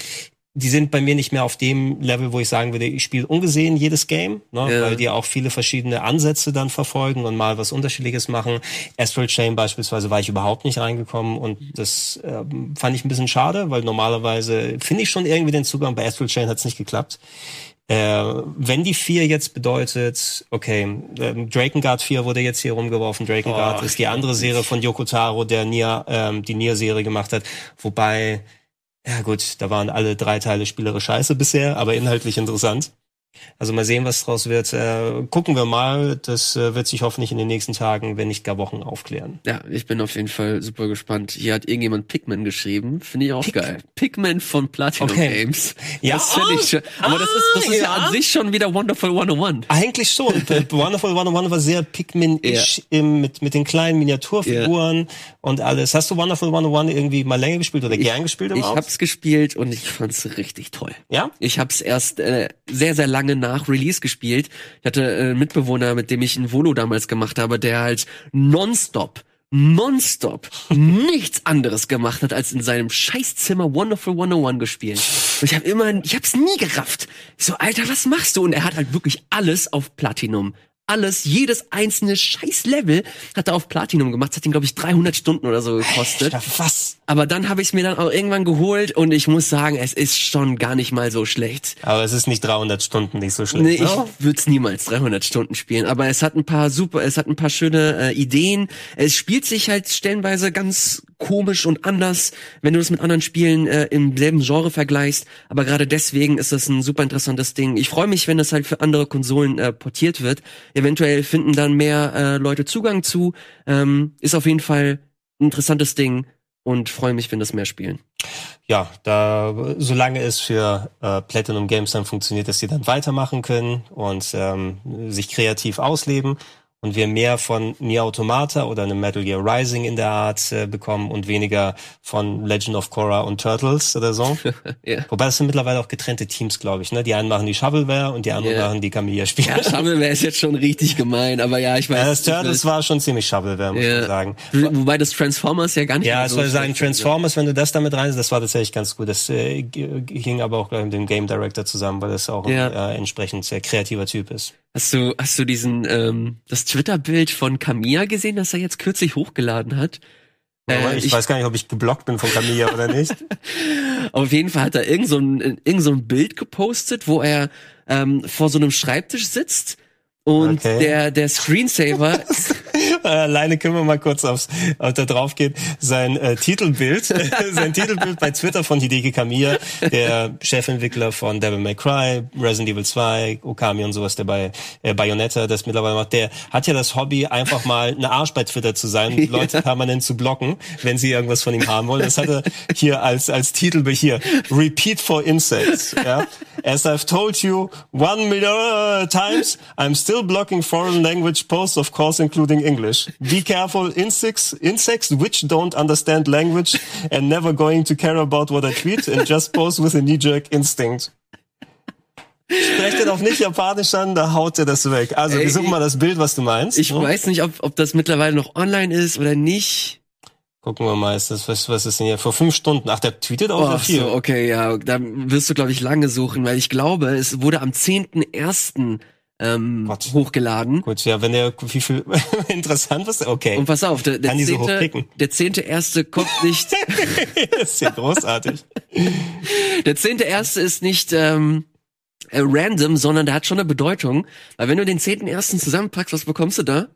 [SPEAKER 1] die sind bei mir nicht mehr auf dem Level, wo ich sagen würde, ich spiele ungesehen jedes Game, ne,
[SPEAKER 2] Ja.
[SPEAKER 1] weil die auch viele verschiedene Ansätze dann verfolgen und mal was Unterschiedliches machen. Astral Chain beispielsweise war ich überhaupt nicht reingekommen und das ähm, fand ich ein bisschen schade, weil normalerweise finde ich schon irgendwie den Zugang. Bei Astral Chain hat es nicht geklappt. Äh, wenn die 4 jetzt bedeutet, okay, ähm, Drakengard 4 wurde jetzt hier rumgeworfen. Drakengard
[SPEAKER 2] Oh,
[SPEAKER 1] ist die andere Serie von Yoko Taro, der Nier, ähm, die Nier-Serie gemacht hat. Wobei, ja gut, da waren alle drei Teile spielerisch scheiße bisher, aber inhaltlich interessant. Also mal sehen, was draus wird. Äh, gucken wir mal. Das äh, wird sich hoffentlich in den nächsten Tagen, wenn nicht gar Wochen, aufklären.
[SPEAKER 2] Ja, ich bin auf jeden Fall super gespannt. Hier hat irgendjemand Pikmin geschrieben. Finde ich auch geil. Pikmin von Platinum
[SPEAKER 1] Okay.
[SPEAKER 2] Games.
[SPEAKER 1] Ja.
[SPEAKER 2] Das finde ich schon. Aber das ist, das ist ja.
[SPEAKER 1] Ah, ja.
[SPEAKER 2] an sich schon wieder Wonderful 101.
[SPEAKER 1] Eigentlich schon. Äh, Wonderful 101 war sehr Pikmin-ish im- mit, mit den kleinen Miniaturfiguren und alles. Hast du Wonderful 101 irgendwie mal länger gespielt oder gern gespielt
[SPEAKER 2] Ich
[SPEAKER 1] überhaupt?
[SPEAKER 2] hab's gespielt und ich fand's richtig toll.
[SPEAKER 1] ja?
[SPEAKER 2] Ich hab's erst äh, sehr, sehr lange nach Release gespielt. Ich hatte äh, einen Mitbewohner, mit dem ich ein Volo damals gemacht habe, der halt nonstop, nonstop nichts anderes gemacht hat, als in seinem Scheißzimmer Wonderful 101 gespielt. Und ich habe immer, ich hab's nie gerafft. Ich so, Alter, was machst du? Und er hat halt wirklich alles auf Platinum. Alles, jedes einzelne Scheiß-Level hat er auf Platinum gemacht. Das hat ihn, glaube ich, 300 Stunden oder so gekostet.
[SPEAKER 1] Ja, was?
[SPEAKER 2] Aber dann habe ich mir dann auch irgendwann geholt und ich muss sagen, es ist schon gar nicht mal so schlecht.
[SPEAKER 1] Aber es ist nicht 300 Stunden nicht so schlecht.
[SPEAKER 2] Nee, ich
[SPEAKER 1] ne?
[SPEAKER 2] würde es niemals 300 Stunden spielen, aber es hat ein paar super, es hat ein paar schöne äh, Ideen. Es spielt sich halt stellenweise ganz komisch und anders, wenn du es mit anderen Spielen äh, im selben Genre vergleichst. Aber gerade deswegen ist das ein super interessantes Ding. Ich freue mich, wenn das halt für andere Konsolen äh, portiert wird. Eventuell finden dann mehr äh, Leute Zugang zu. Ähm, ist auf jeden Fall ein interessantes Ding und freue mich, wenn das mehr spielen.
[SPEAKER 1] ja, da solange es für äh, Platinum Games dann funktioniert, dass sie dann weitermachen können und ähm, sich kreativ ausleben und wir mehr von Nier Automata oder einem Metal Gear Rising in der Art äh, bekommen und weniger von Legend of Korra und Turtles oder so.
[SPEAKER 2] Ja.
[SPEAKER 1] Wobei das sind mittlerweile auch getrennte Teams, glaube ich. Ne? Die einen machen die Shovelware und die anderen
[SPEAKER 2] Ja.
[SPEAKER 1] machen die Camilla-Spiele.
[SPEAKER 2] Ja, Shovelware ist jetzt schon richtig gemein, aber ja, ich weiß.
[SPEAKER 1] Ja, das
[SPEAKER 2] ich.
[SPEAKER 1] Turtles war schon ziemlich Shovelware, muss
[SPEAKER 2] Ja.
[SPEAKER 1] man sagen.
[SPEAKER 2] Wobei das Transformers ja gar nicht
[SPEAKER 1] Ja, es
[SPEAKER 2] so
[SPEAKER 1] soll sagen. Transformers, wenn du das damit rein, das war tatsächlich ganz gut. Das äh, ging aber auch gleich mit dem Game Director zusammen, weil das auch ein äh, entsprechend sehr kreativer Typ ist.
[SPEAKER 2] Hast du, hast du diesen, ähm, das Twitter-Bild von Camilla gesehen, das er jetzt kürzlich hochgeladen hat? Äh,
[SPEAKER 1] ich,
[SPEAKER 2] ich-
[SPEAKER 1] weiß gar nicht, ob ich geblockt bin von Camilla oder nicht.
[SPEAKER 2] Auf jeden Fall hat er irgend so ein, irgend so ein Bild gepostet, wo er ähm, vor so einem Schreibtisch sitzt und
[SPEAKER 1] Okay.
[SPEAKER 2] der, der Screensaver,
[SPEAKER 1] Alleine können wir mal kurz aufs, auf da drauf gehen. Sein äh, Titelbild, sein Titelbild bei Twitter von Hideki Kamiya, der Chefentwickler von Devil May Cry, Resident Evil 2, Okami und sowas, der bei äh, Bayonetta das mittlerweile macht, der hat ja das Hobby, einfach mal eine Arsch bei Twitter zu sein, und Leute permanent zu blocken, wenn sie irgendwas von ihm haben wollen. Das hat er hier als, als Titelbild hier. Repeat for Insects. Ja? As I've told you one million uh, times, I'm still blocking foreign language posts, of course, including English. Be careful, insects, insects which don't understand language and never going to care about what I tweet and just post with a knee-jerk instinct. Sprecht ihr doch nicht Japanisch an, da haut er das weg. Also, wir suchen mal das Bild, was du meinst.
[SPEAKER 2] ich
[SPEAKER 1] Hm?
[SPEAKER 2] weiß nicht, ob, ob das mittlerweile noch online ist oder nicht.
[SPEAKER 1] Gucken wir mal, ist das, was, was ist denn hier? Vor fünf Stunden. Ach, der tweetet auch
[SPEAKER 2] Oh,
[SPEAKER 1] sehr viel.
[SPEAKER 2] so, okay, ja, da wirst du, glaube ich, lange suchen, weil ich glaube, es wurde am 10.01. Ähm,
[SPEAKER 1] Gott.
[SPEAKER 2] hochgeladen.
[SPEAKER 1] Gut, ja, wenn der, wie viel, interessant was, okay.
[SPEAKER 2] Und pass auf, der, der
[SPEAKER 1] Kann die so
[SPEAKER 2] zehnte, der zehnte erste kommt nicht,
[SPEAKER 1] das ist ja großartig.
[SPEAKER 2] der zehnte erste ist nicht ähm, äh, random, sondern der hat schon eine Bedeutung. Weil wenn du den zehnten ersten zusammenpackst, was bekommst du da?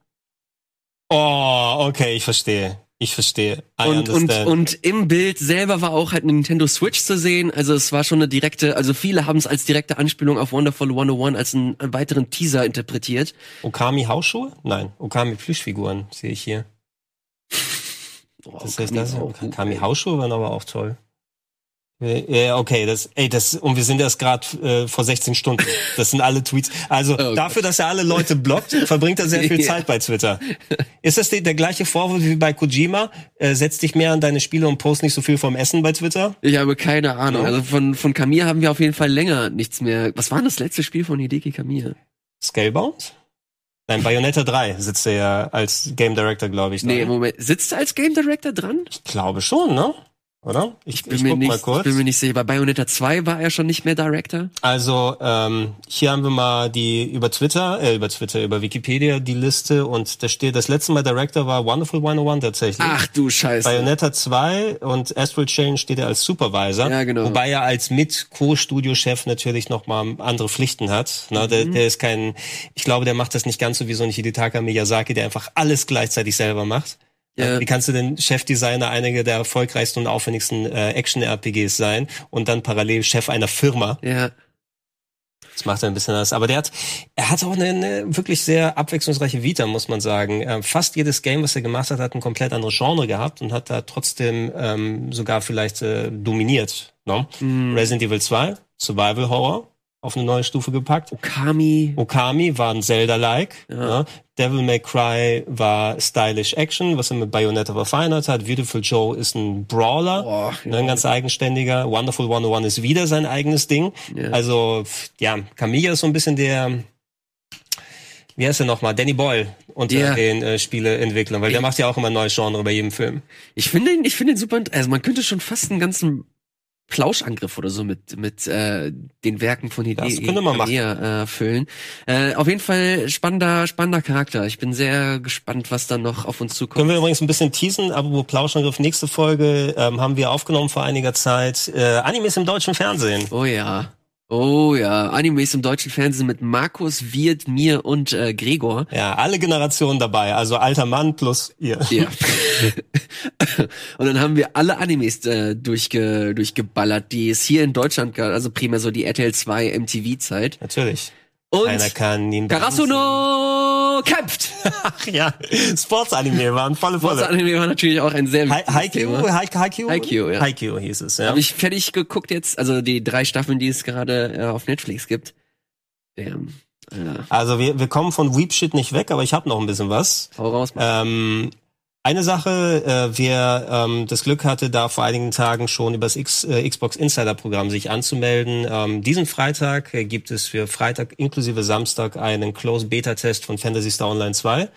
[SPEAKER 1] Oh, okay, ich verstehe. Ich verstehe. I
[SPEAKER 2] Und, und,
[SPEAKER 1] understand.
[SPEAKER 2] und im Bild selber war auch halt eine Nintendo Switch zu sehen. Also es war schon eine direkte, also viele haben es als direkte Anspielung auf Wonderful 101 als einen, einen weiteren Teaser interpretiert.
[SPEAKER 1] Okami Hausschuhe? Nein, Okami Plüschfiguren sehe ich hier.
[SPEAKER 2] Oh,
[SPEAKER 1] Das
[SPEAKER 2] kann
[SPEAKER 1] heißt, das, Okami. Hausschuhe waren aber auch toll. Ja, okay, das, ey, das, und wir sind erst gerade äh, vor 16 Stunden. Das sind alle Tweets. Also
[SPEAKER 2] Oh
[SPEAKER 1] dafür, dass er alle Leute blockt, verbringt er sehr viel. Zeit bei Twitter. Ist das die, der gleiche Vorwurf wie bei Kojima? Äh, setz dich mehr an deine Spiele und post nicht so viel vom Essen bei Twitter?
[SPEAKER 2] Ich habe keine Ahnung. Also von, von Kamiya haben wir auf jeden Fall länger nichts mehr. Was war denn das letzte Spiel von Hideki Kamiya?
[SPEAKER 1] Scalebound? Nein, Bayonetta 3 sitzt er ja als Game Director, glaube ich.
[SPEAKER 2] Nee,
[SPEAKER 1] dran.
[SPEAKER 2] Moment. Sitzt er als Game Director dran?
[SPEAKER 1] Ich glaube schon, ne? Oder?
[SPEAKER 2] Ich, bin, mir nicht, ich bin mir nicht sicher. Bei Bayonetta 2 war er schon nicht mehr Director.
[SPEAKER 1] Also ähm, hier haben wir mal die über Twitter, äh, über Twitter, über Wikipedia die Liste und da steht, das letzte Mal Director war Wonderful 101 tatsächlich.
[SPEAKER 2] Ach du Scheiße.
[SPEAKER 1] Bayonetta 2 und Astral Chain steht er als Supervisor.
[SPEAKER 2] Ja, genau.
[SPEAKER 1] Wobei er als Mit-Co-Studio-Chef natürlich nochmal andere Pflichten hat. Ne? Mhm. Der, der ist kein, ich glaube, der macht das nicht ganz so wie so ein Hidetaka Miyazaki, der einfach alles gleichzeitig selber macht. Ja. Wie kannst du denn Chefdesigner einiger der erfolgreichsten und aufwendigsten äh, Action-RPGs sein und dann parallel Chef einer Firma?
[SPEAKER 2] Ja.
[SPEAKER 1] Das macht er ein bisschen anders. Aber der hat, er hat auch eine, eine wirklich sehr abwechslungsreiche Vita, muss man sagen. Äh, fast jedes Game, was er gemacht hat, hat ein komplett anderes Genre gehabt und hat da trotzdem ähm, sogar vielleicht äh, dominiert. No? Mm. Resident Evil 2, Survival Horror, auf eine neue Stufe gepackt.
[SPEAKER 2] Okami.
[SPEAKER 1] Okami war ein Zelda-like. Ja. Ne? Devil May Cry war stylish Action, was er mit Bayonetta verfeinert hat. Beautiful Joe ist ein Brawler, Boah, ja. Ne, ein ganz eigenständiger. Wonderful 101 ist wieder sein eigenes Ding. Ja. Also, ja, Camilla ist so ein bisschen der, wie heißt er nochmal? Danny Boyle unter yeah. den äh, Spieleentwicklern, weil ich, der macht ja auch immer ein neues Genre bei jedem Film.
[SPEAKER 2] Ich finde ihn, ich finde ihn super, also man könnte schon fast einen ganzen Plauschangriff oder so mit mit äh, den Werken von Hideo äh, füllen. Äh, auf jeden Fall spannender spannender Charakter. Ich bin sehr gespannt, was dann noch auf uns zukommt.
[SPEAKER 1] Können wir übrigens ein bisschen teasen, aber Plauschangriff nächste Folge ähm, haben wir aufgenommen vor einiger Zeit äh, Animes im deutschen Fernsehen.
[SPEAKER 2] Oh ja. Oh ja, Animes im deutschen Fernsehen mit Markus, Wirt, mir und äh, Gregor.
[SPEAKER 1] Ja, alle Generationen dabei, also alter Mann plus ihr. Ja.
[SPEAKER 2] und dann haben wir alle Animes äh, durchge durchgeballert, die es hier in Deutschland gab, also primär so die RTL 2 MTV-Zeit.
[SPEAKER 1] Natürlich.
[SPEAKER 2] Und Keiner kann ihn Karasuno kämpft.
[SPEAKER 1] Ach ja, Sportsanime waren volle volle.
[SPEAKER 2] Sportsanime war natürlich auch ein sehr
[SPEAKER 1] wichtiges Haikyuu. Haikyuu,
[SPEAKER 2] Haikyuu, ja.
[SPEAKER 1] Haikyuu hieß es, ja.
[SPEAKER 2] Habe ich fertig geguckt jetzt, also die drei Staffeln, die es gerade äh, auf Netflix gibt.
[SPEAKER 1] Damn. Ja. Also wir, wir kommen von Weep Shit nicht weg, aber ich habe noch ein bisschen was.
[SPEAKER 2] Hau raus.
[SPEAKER 1] Ähm, eine Sache, äh, wer ähm, das Glück hatte, da vor einigen Tagen schon über das X, äh, Xbox Insider Programm sich anzumelden. Ähm, diesen Freitag äh, gibt es für Freitag inklusive Samstag einen Close Beta Test von Fantasy Star Online 2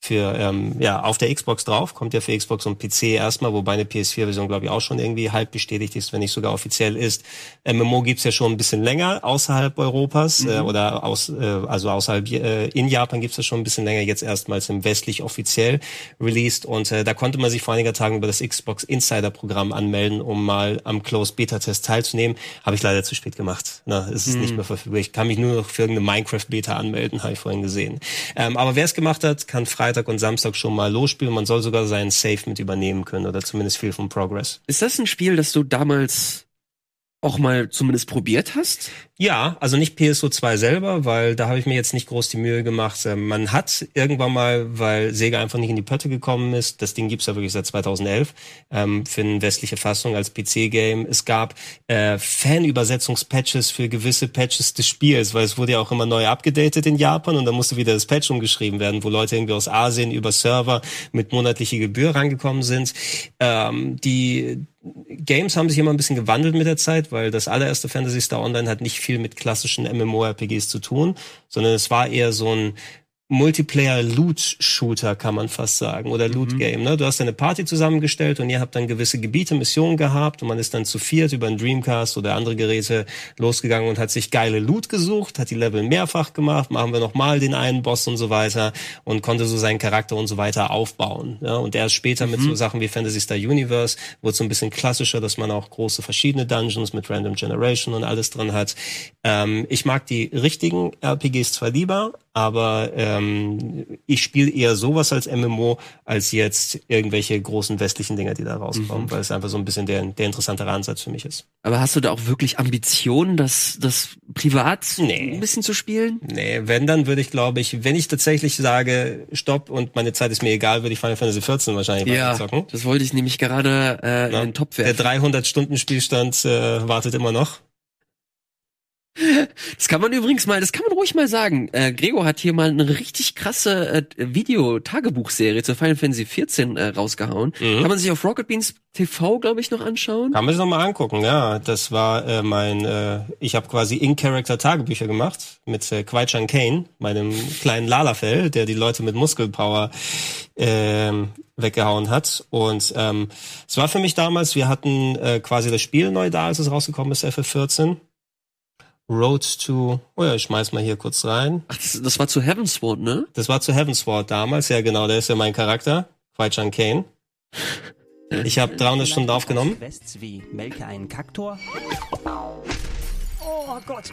[SPEAKER 1] für ähm, ja auf der Xbox drauf, kommt ja für Xbox und PC erstmal, wobei eine PS4-Version glaube ich auch schon irgendwie halb bestätigt ist, wenn nicht sogar offiziell ist. MMO gibt's ja schon ein bisschen länger außerhalb Europas mhm. äh, oder aus äh, also außerhalb äh, in Japan gibt's das schon ein bisschen länger, jetzt erstmals im westlich offiziell released und äh, da konnte man sich vor einiger Tagen über das Xbox Insider Programm anmelden, um mal am Close Beta Test teilzunehmen. Habe ich leider zu spät gemacht. Na, es ist mhm. nicht mehr verfügbar. Ich kann mich nur noch für irgendeine Minecraft Beta anmelden, habe ich vorhin gesehen. Ähm, aber wer es gemacht hat, kann Freitag Freitag und Samstag schon mal losspielen. Man soll sogar seinen Save mit übernehmen können oder zumindest viel vom Progress.
[SPEAKER 2] Ist das ein Spiel, das du damals auch mal zumindest probiert hast?
[SPEAKER 1] Ja, also nicht PSO2 selber, weil da habe ich mir jetzt nicht groß die Mühe gemacht. Ähm, man hat irgendwann mal, weil Sega einfach nicht in die Pötte gekommen ist, das Ding gibt's ja wirklich seit 2011 ähm, für eine westliche Fassung als PC-Game. Es gab äh, Fanübersetzungspatches für gewisse Patches des Spiels, weil es wurde ja auch immer neu abgedatet in Japan und dann musste wieder das Patch umgeschrieben werden, wo Leute irgendwie aus Asien über Server mit monatlicher Gebühr rangekommen sind. Ähm, die Games haben sich immer ein bisschen gewandelt mit der Zeit, weil das allererste Fantasy Star Online hat nicht viel mit klassischen MMORPGs zu tun, sondern es war eher so ein Multiplayer-Loot-Shooter, kann man fast sagen, oder Loot-Game. Mhm. Ne? Du hast eine Party zusammengestellt und ihr habt dann gewisse Gebiete, Missionen gehabt und man ist dann zu viert über einen Dreamcast oder andere Geräte losgegangen und hat sich geile Loot gesucht, hat die Level mehrfach gemacht, machen wir nochmal den einen Boss und so weiter und konnte so seinen Charakter und so weiter aufbauen. Ja? Und erst später mhm. mit so mhm. Sachen wie Fantasy Star Universe wurde so ein bisschen klassischer, dass man auch große verschiedene Dungeons mit Random Generation und alles drin hat. Ähm, ich mag die richtigen RPGs zwar lieber, aber ähm, ich spiele eher sowas als MMO als jetzt irgendwelche großen westlichen Dinger, die da rauskommen, mhm. weil es einfach so ein bisschen der, der interessantere Ansatz für mich ist.
[SPEAKER 2] Aber hast du da auch wirklich Ambitionen, das, das privat nee. ein bisschen zu spielen?
[SPEAKER 1] Nee, wenn dann würde ich, glaube ich, wenn ich tatsächlich sage, stopp und meine Zeit ist mir egal, würde ich Final Fantasy 14 wahrscheinlich
[SPEAKER 2] ja, zocken. Das wollte ich nämlich gerade äh, in den Top
[SPEAKER 1] werfen. Der 300 Stunden Spielstand äh, wartet immer noch.
[SPEAKER 2] Das kann man übrigens mal, das kann man ruhig mal sagen. Äh, Gregor hat hier mal eine richtig krasse äh, Video-Tagebuchserie zu Final Fantasy 14 äh, rausgehauen. Mhm. Kann man sich auf Rocket Beans TV, glaube ich, noch anschauen?
[SPEAKER 1] Kann man sich noch mal angucken, ja. Das war äh, mein, äh, ich habe quasi In-Character-Tagebücher gemacht mit äh, Kwai-Chan Kane, meinem kleinen Lalafell, der die Leute mit Muskelpower ähm, weggehauen hat. Und ähm, es war für mich damals, wir hatten äh, quasi das Spiel neu da, als es rausgekommen ist, FF14. Road to, oh ja, ich schmeiß mal hier kurz rein.
[SPEAKER 2] Ach, das, das war zu Heavensward, ne?
[SPEAKER 1] Das war zu Heavensward damals, ja genau, der ist ja mein Charakter, Kwai-Chan Kane. Ich habe 300 Stunden aufgenommen.
[SPEAKER 3] Quests wie melke einen Kaktor. Oh Gott.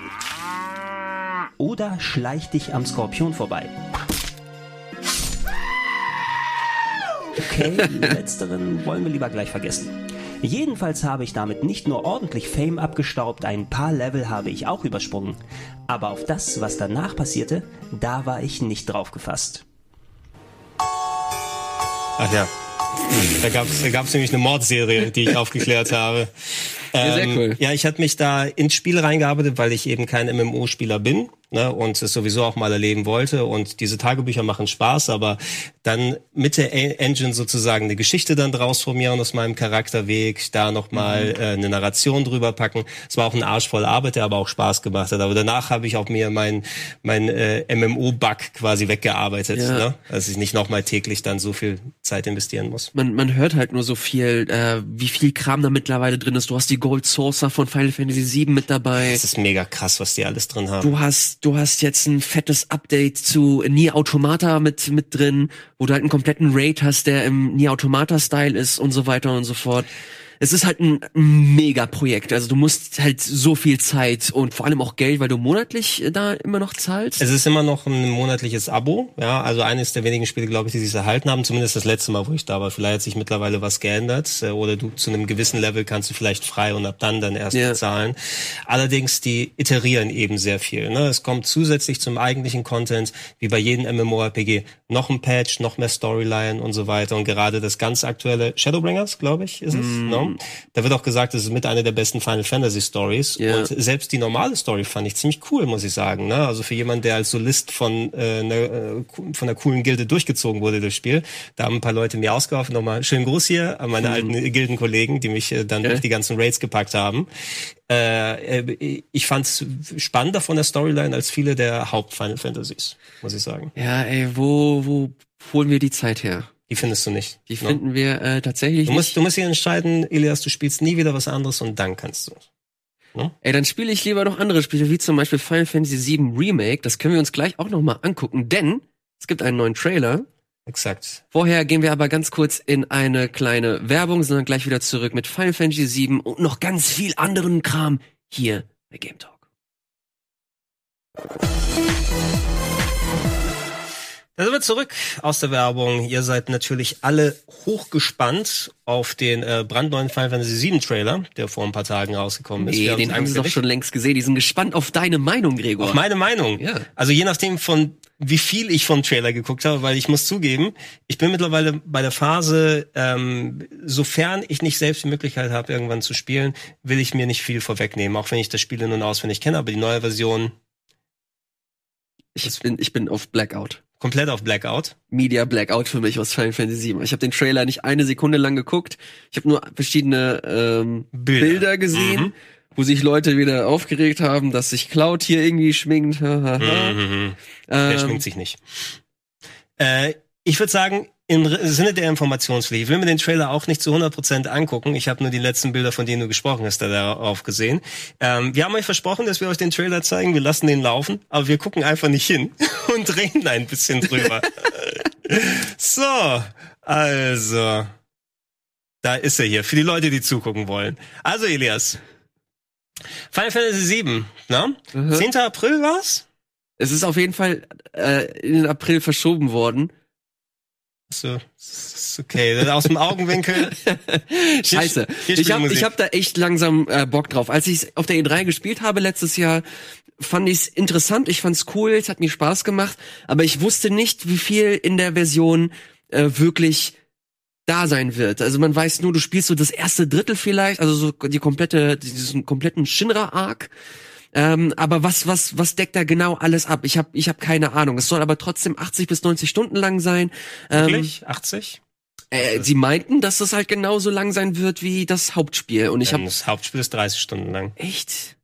[SPEAKER 3] Oder schleich dich am Skorpion vorbei. Okay, letzteren wollen wir lieber gleich vergessen. Jedenfalls habe ich damit nicht nur ordentlich Fame abgestaubt, ein paar Level habe ich auch übersprungen. Aber auf das, was danach passierte, da war ich nicht drauf gefasst.
[SPEAKER 1] Ach ja. Da da gab's nämlich eine Mordserie, die ich aufgeklärt habe.
[SPEAKER 2] Ja, sehr cool.
[SPEAKER 1] Ja, ich hatte mich da ins Spiel reingearbeitet, weil ich eben kein MMO-Spieler bin ne, und es sowieso auch mal erleben wollte. Und diese Tagebücher machen Spaß, aber dann mit der A- Engine sozusagen eine Geschichte dann draus formieren aus meinem Charakterweg, da nochmal
[SPEAKER 2] Mhm.
[SPEAKER 1] äh, eine Narration drüber packen. Es war auch ein Arsch voll Arbeit, der aber auch Spaß gemacht hat. Aber danach habe ich auch mir mein, mein äh, MMO-Bug quasi weggearbeitet,
[SPEAKER 2] Ja.
[SPEAKER 1] ne? dass ich nicht nochmal täglich dann so viel Zeit investieren muss.
[SPEAKER 2] Man, man hört halt nur so viel, äh, wie viel Kram da mittlerweile drin ist. Du hast die Gold Saucer von Final Fantasy VII mit dabei.
[SPEAKER 1] Es ist mega krass, was die alles drin haben.
[SPEAKER 2] Du hast, du hast jetzt ein fettes Update zu Nier Automata mit, mit drin, wo du halt einen kompletten Raid hast, der im Nier Automata Style ist und so weiter und so fort. Es ist halt ein Mega-Projekt. Also du musst halt so viel Zeit und vor allem auch Geld, weil du monatlich äh, da immer noch zahlst.
[SPEAKER 1] Es ist immer noch ein monatliches Abo, ja, also eines der wenigen Spiele, glaube ich, die sich erhalten haben, zumindest das letzte Mal, wo ich da war. Vielleicht hat sich mittlerweile was geändert äh, oder du zu einem gewissen Level kannst du vielleicht frei und ab dann dann erst
[SPEAKER 2] Ja.
[SPEAKER 1] bezahlen. Allerdings, die iterieren eben sehr viel. Ne? Es kommt zusätzlich zum eigentlichen Content, wie bei jedem MMORPG, noch ein Patch, noch mehr Storyline und so weiter. Und gerade das ganz aktuelle Shadowbringers, glaube ich, ist es. Ne? Da wird auch gesagt, es ist mit einer der besten Final Fantasy Stories.
[SPEAKER 2] Ja.
[SPEAKER 1] Und selbst die normale Story fand ich ziemlich cool, muss ich sagen. Ne? Also für jemanden, der als Solist von äh, einer, äh, von einer coolen Gilde durchgezogen wurde, das Spiel, da haben ein paar Leute mir ausgeholfen. Nochmal schönen Gruß hier an meine alten Gildenkollegen, die mich äh, dann
[SPEAKER 2] Okay.
[SPEAKER 1] durch die ganzen Raids gepackt haben. Äh, äh, ich fand es spannender von der Storyline als viele der Haupt-Final Fantasies, muss ich sagen.
[SPEAKER 2] ja, ey, wo, wo holen wir die Zeit her?
[SPEAKER 1] Die findest du nicht.
[SPEAKER 2] Die
[SPEAKER 1] ne?
[SPEAKER 2] finden wir äh, tatsächlich
[SPEAKER 1] Du musst,
[SPEAKER 2] nicht.
[SPEAKER 1] du musst hier entscheiden, Elias, du spielst nie wieder was anderes und dann kannst du.
[SPEAKER 2] Ey, dann spiele ich lieber noch andere Spiele, wie zum Beispiel Final Fantasy VII Remake. Das können wir uns gleich auch noch mal angucken, denn es gibt einen neuen Trailer.
[SPEAKER 1] Exakt.
[SPEAKER 2] Vorher gehen wir aber ganz kurz in eine kleine Werbung, sondern gleich wieder zurück mit Final Fantasy VII und noch ganz viel anderen Kram hier bei Game Talk.
[SPEAKER 1] Da sind wir zurück aus der Werbung. Ihr seid natürlich alle hochgespannt auf den äh, brandneuen Final Fantasy VII Trailer, der vor ein paar Tagen rausgekommen ist.
[SPEAKER 2] Nee,
[SPEAKER 1] Wir
[SPEAKER 2] den haben sie doch schon längst gesehen. Die sind gespannt auf deine Meinung, Gregor.
[SPEAKER 1] Auf meine Meinung.
[SPEAKER 2] Ja.
[SPEAKER 1] Also je nachdem von wie viel ich vom Trailer geguckt habe, weil ich muss zugeben, ich bin mittlerweile bei der Phase, ähm, sofern ich nicht selbst die Möglichkeit habe, irgendwann zu spielen, will ich mir nicht viel vorwegnehmen, auch wenn ich das Spiel in- und auswendig kenne, aber die neue Version
[SPEAKER 2] ich, bin, ich bin auf Blackout.
[SPEAKER 1] Komplett auf Blackout.
[SPEAKER 2] Media Blackout für mich aus Final Fantasy VII. Ich habe den Trailer nicht eine Sekunde lang geguckt. Ich habe nur verschiedene ähm,
[SPEAKER 1] Bilder.
[SPEAKER 2] Bilder, gesehen,
[SPEAKER 1] Mhm.
[SPEAKER 2] wo sich Leute wieder aufgeregt haben, dass sich Cloud hier irgendwie schminkt. Ha.
[SPEAKER 1] Mhm. Der
[SPEAKER 2] Ähm,
[SPEAKER 1] schminkt sich nicht. Äh, ich würde sagen, im Sinne der Informationspflicht, ich will mir den Trailer auch nicht zu 100% angucken. Ich habe nur die letzten Bilder, von denen du gesprochen hast, da darauf gesehen. Ähm, wir haben euch versprochen, dass wir euch den Trailer zeigen. Wir lassen den laufen, aber wir gucken einfach nicht hin und reden ein bisschen drüber. so, also. Da ist er hier, für die Leute, die zugucken wollen. Also, Elias. Final Fantasy VII, ne?
[SPEAKER 2] Mhm.
[SPEAKER 1] 10. April war's?
[SPEAKER 2] Es ist auf jeden Fall äh, in den April verschoben worden.
[SPEAKER 1] So, ist okay. Aus dem Augenwinkel.
[SPEAKER 2] Scheiße.
[SPEAKER 1] hier
[SPEAKER 2] ich
[SPEAKER 1] spielt
[SPEAKER 2] habe ich hab da echt langsam äh, Bock drauf. Als ich auf der E3 gespielt habe letztes Jahr, fand ich es interessant, ich fand's cool, es hat mir Spaß gemacht, aber ich wusste nicht, wie viel in der Version äh, wirklich da sein wird. Also man weiß nur, du spielst so das erste Drittel vielleicht, also so die komplette, diesen kompletten Shinra-Arc. Ähm, aber was, was, was deckt da genau alles ab? Ich habe ich hab keine Ahnung. Es soll aber trotzdem 80 bis 90 Stunden lang sein. Ähm,
[SPEAKER 1] Wirklich? 80?
[SPEAKER 2] äh, sie meinten, dass das halt genauso lang sein wird wie das Hauptspiel. Und ich habe
[SPEAKER 1] das Hauptspiel ist 30 Stunden lang.
[SPEAKER 2] echt.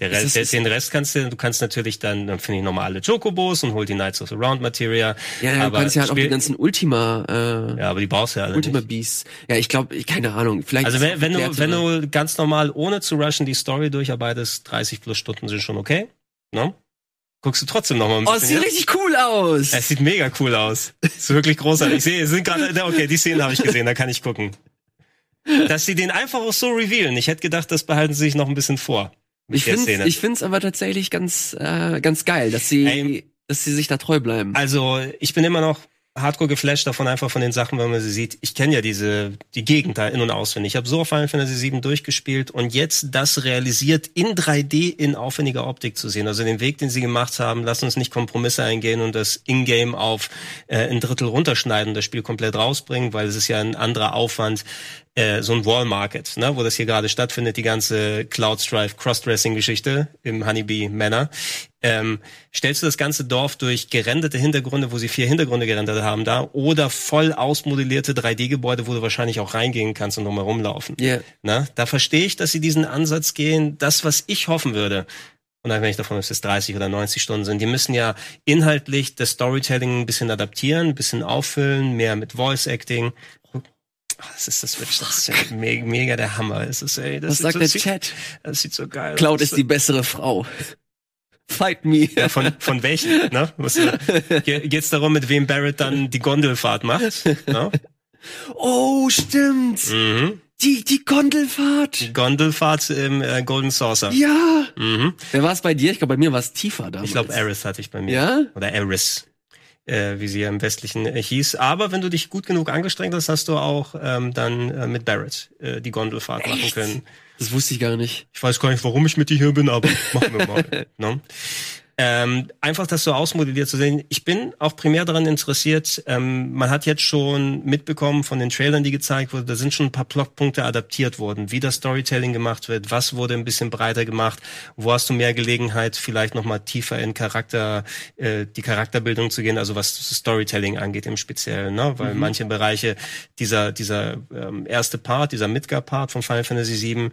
[SPEAKER 1] Der
[SPEAKER 2] Es
[SPEAKER 1] Rest,
[SPEAKER 2] ist-
[SPEAKER 1] den Rest kannst du, du kannst natürlich dann, dann finde ich normale Chocobos und hol die Knights of the Round Materia.
[SPEAKER 2] Ja, ja, du kannst ja halt auch die ganzen Ultima, äh,
[SPEAKER 1] Ja, aber die brauchst du ja alle
[SPEAKER 2] Ultima
[SPEAKER 1] nicht.
[SPEAKER 2] Beasts. Ja, ich glaube, keine Ahnung. Vielleicht
[SPEAKER 1] Also wenn,
[SPEAKER 2] es
[SPEAKER 1] wenn du, wenn du ganz normal ohne zu rushen die Story durcharbeitest, 30 plus Stunden sind schon okay. Ne? Guckst du trotzdem noch mal ein
[SPEAKER 2] Oh, es
[SPEAKER 1] bisschen.
[SPEAKER 2] sieht richtig cool aus.
[SPEAKER 1] es sieht mega cool aus. ist wirklich großartig. Ich sehe, es sind gerade, okay, die Szenen habe ich gesehen, da kann ich gucken. Dass sie den einfach auch so revealen. Ich hätte gedacht, das behalten sie sich noch ein bisschen vor.
[SPEAKER 2] Ich finde ich find's aber tatsächlich ganz, äh, ganz geil, dass sie,
[SPEAKER 1] Ey.
[SPEAKER 2] dass sie sich da treu bleiben.
[SPEAKER 1] Also, ich bin immer noch hardcore geflasht davon, einfach von den Sachen, wenn man sie sieht. Ich kenne ja diese, die Gegend da in- und auswendig. Ich habe so auf Final Fantasy VII durchgespielt und jetzt das realisiert in 3D in aufwendiger Optik zu sehen. Also den Weg, den sie gemacht haben, lass uns nicht Kompromisse eingehen und das Ingame auf äh, ein Drittel runterschneiden, das Spiel komplett rausbringen, weil es ist ja ein anderer Aufwand, äh, so ein Wall Market, ne, wo das hier gerade stattfindet, die ganze Cloud Strife Crossdressing-Geschichte im Honeybee Manor. Ähm, stellst du das ganze Dorf durch gerenderte Hintergründe, wo sie vier Hintergründe gerendert haben da, oder voll ausmodellierte 3D-Gebäude, wo du wahrscheinlich auch reingehen kannst und drumherum laufen.
[SPEAKER 2] Ja.
[SPEAKER 1] Na, da verstehe ich, dass sie diesen Ansatz gehen. Das, was ich hoffen würde, und dann wenn ich davon, dass es 30 oder 90 Stunden sind, die müssen ja inhaltlich das Storytelling ein bisschen adaptieren, ein bisschen auffüllen, mehr mit Voice Acting. Das ist das Switch, das ist ja mega, mega der Hammer. Es ist, ey, das
[SPEAKER 2] Was sagt
[SPEAKER 1] so,
[SPEAKER 2] der Chat?
[SPEAKER 1] Das sieht so geil
[SPEAKER 2] Cloud
[SPEAKER 1] aus.
[SPEAKER 2] ist die bessere Frau. Fight me.
[SPEAKER 1] Ja, von, von welchen, ne? Äh, ge- geht's darum, mit wem Barrett dann die Gondelfahrt macht? Ne?
[SPEAKER 2] Oh, stimmt.
[SPEAKER 1] Mhm.
[SPEAKER 2] Die, die Gondelfahrt.
[SPEAKER 1] Die Gondelfahrt im äh, Golden Saucer.
[SPEAKER 2] Ja.
[SPEAKER 1] Mhm.
[SPEAKER 2] Wer war es bei dir? Ich glaube, bei mir war es tiefer damals.
[SPEAKER 1] Ich glaube, Eris hatte ich bei mir.
[SPEAKER 2] Ja?
[SPEAKER 1] Oder Eris, äh, wie sie ja im Westlichen äh, hieß. Aber wenn du dich gut genug angestrengt hast, hast du auch ähm, dann äh, mit Barrett äh, die Gondelfahrt machen
[SPEAKER 2] Echt?
[SPEAKER 1] können.
[SPEAKER 2] Das wusste ich gar nicht.
[SPEAKER 1] Ich weiß gar nicht, warum ich mit dir hier bin, aber machen wir mal. ne? Ähm, einfach das so ausmodelliert zu sehen. Ich bin auch primär daran interessiert, ähm, man hat jetzt schon mitbekommen von den Trailern, die gezeigt wurden, da sind schon ein paar Plotpunkte adaptiert worden, wie das Storytelling gemacht wird, was wurde ein bisschen breiter gemacht, wo hast du mehr Gelegenheit, vielleicht nochmal tiefer in Charakter, äh, die Charakterbildung zu gehen, also was das Storytelling angeht im Speziellen, ne? weil manche Bereiche, dieser, dieser ähm, erste Part, dieser Midgar-Part von Final Fantasy VII,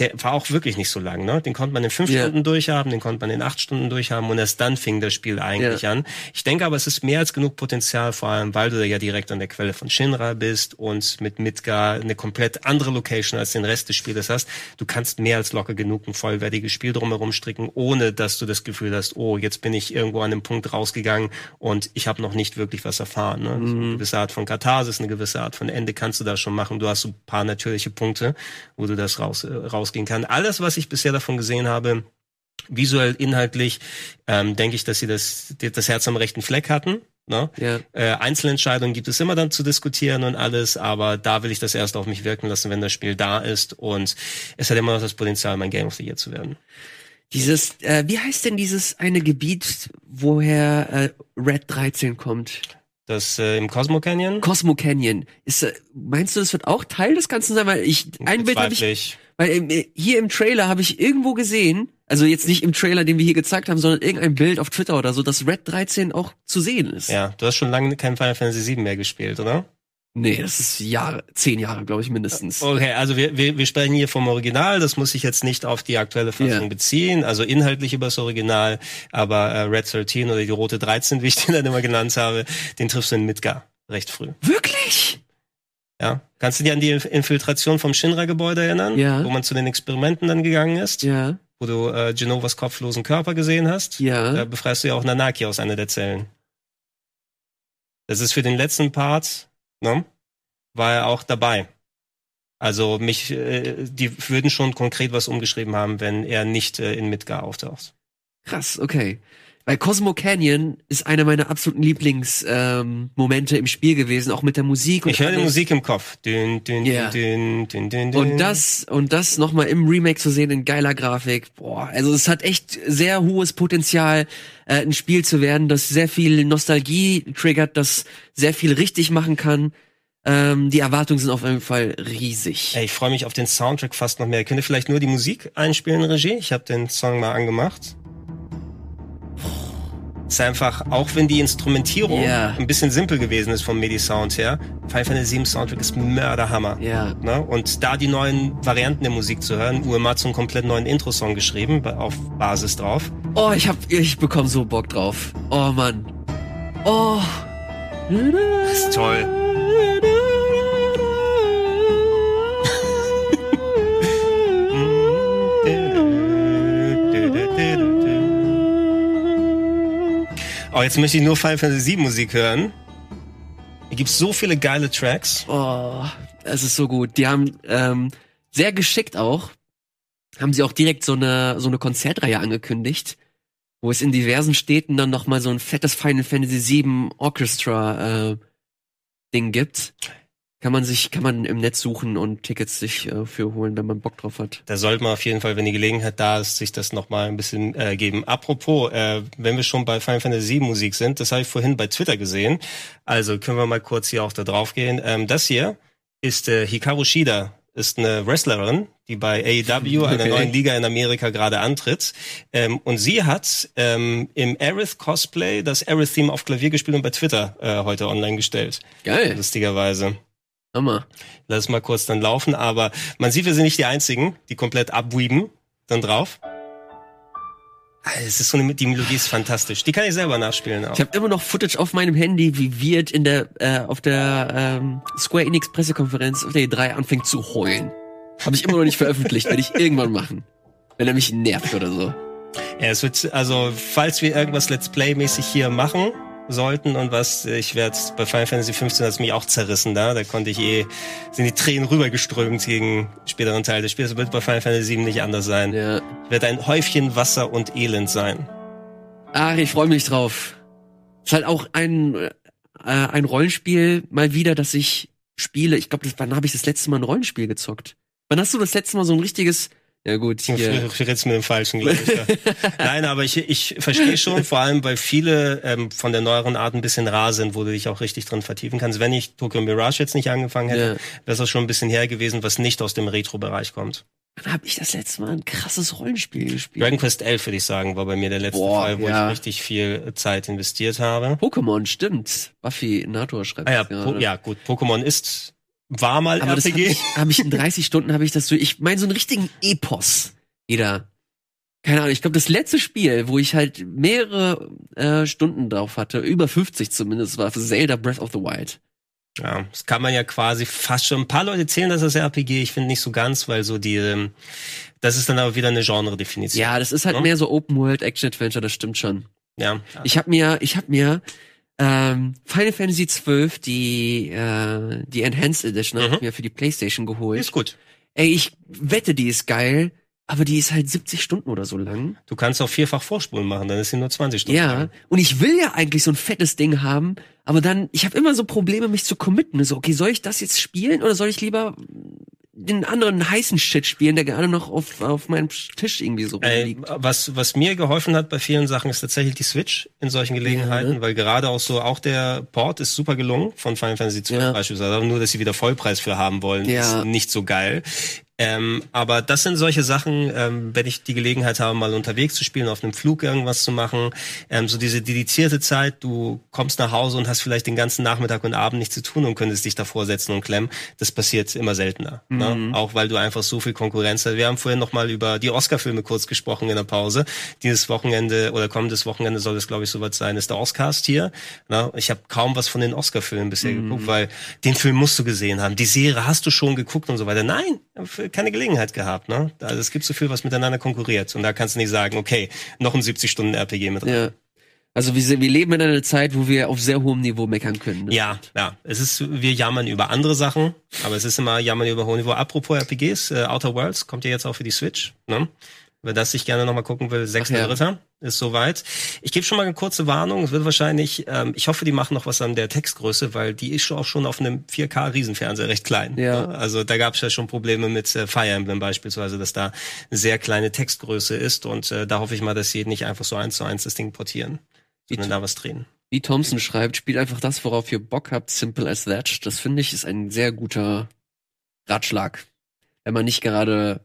[SPEAKER 1] der war auch wirklich nicht so lang, ne? Den konnte man in fünf
[SPEAKER 2] Ja.
[SPEAKER 1] Stunden durchhaben, den konnte man in acht Stunden durchhaben und erst dann fing das Spiel eigentlich
[SPEAKER 2] Ja.
[SPEAKER 1] an. Ich denke aber, es ist mehr als genug Potenzial, vor allem, weil du ja direkt an der Quelle von Shinra bist und mit Midgar eine komplett andere Location als den Rest des Spieles hast. Du kannst mehr als locker genug ein vollwertiges Spiel drumherum stricken, ohne dass du das Gefühl hast, oh, jetzt bin ich irgendwo an einem Punkt rausgegangen und ich habe noch nicht wirklich was erfahren. Ne? So eine gewisse Art von Katharsis, eine gewisse Art von Ende kannst du da schon machen. Du hast so ein paar natürliche Punkte, wo du das raus, äh, rausgehen kannst. Alles, was ich bisher davon gesehen habe, visuell, inhaltlich, ähm, denke ich, dass sie das, das Herz am rechten Fleck hatten. Ne?
[SPEAKER 2] Ja.
[SPEAKER 1] Äh, Einzelentscheidungen gibt es immer dann zu diskutieren und alles, aber da will ich das erst auf mich wirken lassen, wenn das Spiel da ist und es hat immer noch das Potenzial, mein Game of the Year zu werden.
[SPEAKER 2] Dieses, äh, wie heißt denn dieses eine Gebiet, woher äh, Red 13 kommt?
[SPEAKER 1] Das äh, im Cosmo Canyon?
[SPEAKER 2] Cosmo Canyon. Ist, äh, meinst du, das wird auch Teil des Ganzen sein? Weil ich ein Bild habe ich. Weil äh, hier im Trailer habe ich irgendwo gesehen, also jetzt nicht im Trailer, den wir hier gezeigt haben, sondern irgendein Bild auf Twitter oder so, dass Red 13 auch zu sehen ist.
[SPEAKER 1] Ja, du hast schon lange kein Final Fantasy VII mehr gespielt, oder?
[SPEAKER 2] Nee, das ist Jahre, zehn Jahre, glaube ich, mindestens.
[SPEAKER 1] Okay, also wir, wir, wir sprechen hier vom Original, das muss ich jetzt nicht auf die aktuelle Fassung
[SPEAKER 2] Ja.
[SPEAKER 1] beziehen, also inhaltlich über das Original, aber äh, Red 13 oder die rote 13, wie ich den dann immer genannt habe, den triffst du in Midgar recht früh.
[SPEAKER 2] Wirklich?
[SPEAKER 1] Ja. Kannst du dich an die Inf- Infiltration vom Shinra-Gebäude erinnern?
[SPEAKER 2] Ja.
[SPEAKER 1] Wo man zu den Experimenten dann gegangen ist?
[SPEAKER 2] Ja,
[SPEAKER 1] Wo du äh, Genovas kopflosen Körper gesehen hast?
[SPEAKER 2] ja.
[SPEAKER 1] Da befreist du ja auch Nanaki aus einer der Zellen. Das ist für den letzten Part, ne? War er auch dabei. Also mich, äh, die würden schon konkret was umgeschrieben haben, wenn er nicht äh, in Midgar auftaucht.
[SPEAKER 2] Krass, okay. Weil Cosmo Canyon ist einer meiner absoluten Lieblingsmomente ähm, im Spiel gewesen, auch mit der Musik. Und
[SPEAKER 1] Ich höre die. Musik im Kopf. Dün, dün,
[SPEAKER 2] Ja.
[SPEAKER 1] dün, dün, dün, dün.
[SPEAKER 2] Und das, und das nochmal im Remake zu sehen in geiler Grafik, boah, also es hat echt sehr hohes Potenzial, äh, ein Spiel zu werden, das sehr viel Nostalgie triggert, das sehr viel richtig machen kann. Ähm, die Erwartungen sind auf jeden Fall riesig.
[SPEAKER 1] Ey, ich freue mich auf den Soundtrack fast noch mehr. Könnt ihr vielleicht nur die Musik einspielen, Regie? Ich habe den Song mal angemacht. Ist einfach, auch wenn die Instrumentierung
[SPEAKER 2] Ja.
[SPEAKER 1] ein bisschen simpel gewesen ist vom MIDI-Sound her, Final Fantasy VII Soundtrack ist Mörderhammer.
[SPEAKER 2] Ja.
[SPEAKER 1] Ne? Und da die neuen Varianten der Musik zu hören, UMA hat so einen komplett neuen Intro-Song geschrieben, auf Basis drauf.
[SPEAKER 2] Oh, ich hab, ich bekomme so Bock drauf. Oh Mann. Oh.
[SPEAKER 1] Das ist toll. Oh, jetzt möchte ich nur Final Fantasy VII Musik hören. Hier gibt's so viele geile Tracks.
[SPEAKER 2] Oh, es ist so gut. Die haben ähm, sehr geschickt auch, haben sie auch direkt so eine so eine Konzertreihe angekündigt, wo es in diversen Städten dann noch mal so ein fettes Final Fantasy VII Orchestra äh, Ding gibt. Kann man sich, kann man im Netz suchen und Tickets sich äh, für holen, wenn man Bock drauf hat.
[SPEAKER 1] Da sollte man auf jeden Fall, wenn die Gelegenheit da ist, sich das nochmal ein bisschen äh, geben. Apropos, äh, wenn wir schon bei Final Fantasy Musik sind, das habe ich vorhin bei Twitter gesehen. Also können wir mal kurz hier auch da drauf gehen. Ähm, das hier ist äh, Hikaru Shida, ist eine Wrestlerin, die bei AEW, einer
[SPEAKER 2] Okay.
[SPEAKER 1] neuen Liga in Amerika, gerade antritt. Ähm, und sie hat ähm, im Aerith Cosplay das Aerith-Theme auf Klavier gespielt und bei Twitter äh, heute online gestellt.
[SPEAKER 2] Geil.
[SPEAKER 1] Lustigerweise.
[SPEAKER 2] Hammer.
[SPEAKER 1] Lass es mal kurz dann laufen, aber man sieht, wir sind nicht die einzigen, die komplett abweeben dann drauf. Es ist so eine, die Melodie ist fantastisch. Die kann ich selber nachspielen auch.
[SPEAKER 2] Ich habe immer noch Footage auf meinem Handy, wie Wirt in der äh, auf der ähm, Square Enix Pressekonferenz auf der E3 anfängt zu heulen. Habe ich immer noch nicht veröffentlicht, werde ich irgendwann machen. Wenn er mich nervt oder so.
[SPEAKER 1] Ja, es wird, also, falls wir irgendwas Let's Play-mäßig hier machen sollten und was, ich werde bei Final Fantasy 15 hat's mich auch zerrissen da. Da konnte ich eh, sind die Tränen rübergeströmt gegen späteren Teil des Spiels. Das wird bei Final Fantasy 7 nicht anders sein.
[SPEAKER 2] Ja.
[SPEAKER 1] Ich werde ein Häufchen Wasser und Elend sein.
[SPEAKER 2] Ach, ich freue mich drauf. Ist halt auch ein äh, ein Rollenspiel mal wieder, das ich spiele. Ich glaube, wann habe ich das letzte Mal ein Rollenspiel gezockt? Wann hast du das letzte Mal so ein richtiges? Ja gut, hier.
[SPEAKER 1] redest mit dem Falschen, glaube ich. Ja. Nein, aber ich, ich verstehe schon, vor allem, weil viele ähm, von der neueren Art ein bisschen rar sind, wo du dich auch richtig drin vertiefen kannst. Wenn ich Tokyo Mirage jetzt nicht angefangen hätte,
[SPEAKER 2] Ja.
[SPEAKER 1] wäre es auch schon ein bisschen her gewesen, was nicht aus dem Retro-Bereich kommt.
[SPEAKER 2] Wann habe ich das letzte Mal ein krasses Rollenspiel gespielt?
[SPEAKER 1] Dragon Quest 11, würde ich sagen, war bei mir der letzte
[SPEAKER 2] Boah,
[SPEAKER 1] Fall, wo
[SPEAKER 2] ja.
[SPEAKER 1] ich richtig viel Zeit investiert habe.
[SPEAKER 2] Pokémon, stimmt. Buffy Nator schreibt
[SPEAKER 1] Ah ja, ja gut, Pokémon ist, war mal
[SPEAKER 2] Aber das habe
[SPEAKER 1] RPG.
[SPEAKER 2] ich, hab ich in 30 Stunden habe ich das so. Ich meine so einen richtigen Epos wieder. Keine Ahnung. Ich glaube das letzte Spiel, wo ich halt mehrere äh, Stunden drauf hatte, über 50 zumindest, war für Zelda Breath of the Wild.
[SPEAKER 1] Ja, das kann man ja quasi fast schon. Ein paar Leute zählen das als RPG, ich finde nicht so ganz, weil so die, ähm, das ist dann aber wieder eine Genre-Definition.
[SPEAKER 2] Ja, das ist halt
[SPEAKER 1] Ja.
[SPEAKER 2] mehr so Open World Action Adventure. Das stimmt schon.
[SPEAKER 1] Ja.
[SPEAKER 2] Ich habe mir, ich habe mir ähm, Final Fantasy 12 die äh, die Enhanced Edition
[SPEAKER 1] Mhm.
[SPEAKER 2] ich mir für die PlayStation geholt.
[SPEAKER 1] Ist gut.
[SPEAKER 2] Ey, ich wette, die ist geil, aber die ist halt 70 Stunden oder so lang.
[SPEAKER 1] Du kannst auch vierfach Vorspulen machen, dann ist sie nur 20 Stunden.
[SPEAKER 2] Ja,
[SPEAKER 1] lang.
[SPEAKER 2] und ich will ja eigentlich so ein fettes Ding haben, aber dann, ich habe immer so Probleme, mich zu committen. So, okay, soll ich das jetzt spielen oder soll ich lieber den anderen heißen Shit spielen, der gerade noch auf, auf meinem Tisch irgendwie so rumliegt?
[SPEAKER 1] was, was mir geholfen hat bei vielen Sachen ist tatsächlich die Switch in solchen Gelegenheiten,
[SPEAKER 2] Ja.
[SPEAKER 1] weil gerade auch so, auch der Port ist super gelungen von Final Fantasy 12
[SPEAKER 2] Ja.
[SPEAKER 1] beispielsweise, aber nur, dass sie wieder Vollpreis für haben wollen,
[SPEAKER 2] Ja.
[SPEAKER 1] ist nicht so geil. Ähm, aber das sind solche Sachen, ähm, wenn ich die Gelegenheit habe, mal unterwegs zu spielen, auf einem Flug irgendwas zu machen, ähm, so diese dedizierte Zeit, du kommst nach Hause und hast vielleicht den ganzen Nachmittag und Abend nichts zu tun und könntest dich davor setzen und klemmen, das passiert immer seltener. Ne? Auch weil du einfach so viel Konkurrenz hast. Wir haben vorhin noch mal über die Oscar-Filme kurz gesprochen in der Pause. Dieses Wochenende oder kommendes Wochenende soll es, glaube ich, soweit sein, ist der Oscars hier. Ne? Ich habe kaum was von den Oscar-Filmen bisher geguckt, weil den Film musst du gesehen haben. Die Serie hast du schon geguckt und so weiter. Nein, keine Gelegenheit gehabt. Ne? Also es gibt so viel, was miteinander konkurriert. Und da kannst du nicht sagen, okay, noch ein 70-Stunden-RPG mit rein.
[SPEAKER 2] Ja. Also wir, wir leben in einer Zeit, wo wir auf sehr hohem Niveau meckern können. Ne?
[SPEAKER 1] Ja, ja. Es ist, wir jammern über andere Sachen, aber es ist immer jammern über hohem Niveau. Apropos RPGs, äh, Outer Worlds kommt ja jetzt auch für die Switch. Ne? Wer das ich gerne nochmal gucken will, 6.3.
[SPEAKER 2] ja.
[SPEAKER 1] ist soweit. Ich gebe schon mal eine kurze Warnung. Es wird wahrscheinlich, ähm, ich hoffe, die machen noch was an der Textgröße, weil die ist schon auch schon auf einem 4K-Riesenfernseher recht klein.
[SPEAKER 2] Ja.
[SPEAKER 1] Ne? Also da gab es ja schon Probleme mit äh, Fire Emblem beispielsweise, dass da sehr kleine Textgröße ist und äh, da hoffe ich mal, dass sie nicht einfach so eins zu eins das Ding portieren, sondern da was drehen.
[SPEAKER 2] Wie Thompson schreibt, spielt einfach das, worauf ihr Bock habt, simple as that. Das finde ich ist ein sehr guter Ratschlag. Wenn man nicht gerade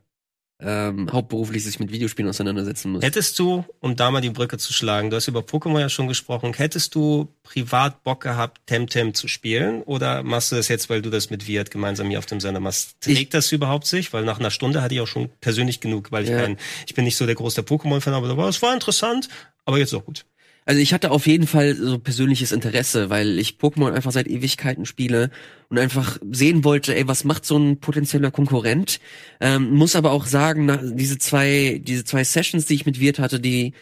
[SPEAKER 2] ähm, hauptberuflich sich mit Videospielen auseinandersetzen muss.
[SPEAKER 1] Hättest du, um da mal die Brücke zu schlagen, du hast über Pokémon ja schon gesprochen, hättest du privat Bock gehabt, Temtem zu spielen? Oder machst du das jetzt, weil du das mit Viat gemeinsam hier auf dem Sender machst? Trägt
[SPEAKER 2] Ich-
[SPEAKER 1] das überhaupt sich? Weil nach einer Stunde hatte ich auch schon persönlich genug, weil ich
[SPEAKER 2] Ja.
[SPEAKER 1] kein, ich bin nicht so der große Pokémon-Fan, aber es war interessant, aber jetzt auch gut.
[SPEAKER 2] Also ich hatte auf jeden Fall so persönliches Interesse, weil ich Pokémon einfach seit Ewigkeiten spiele und einfach sehen wollte, ey, was macht so ein potenzieller Konkurrent? Ähm, muss aber auch sagen, nach, diese zwei, diese zwei Sessions, die ich mit Wirt hatte, die,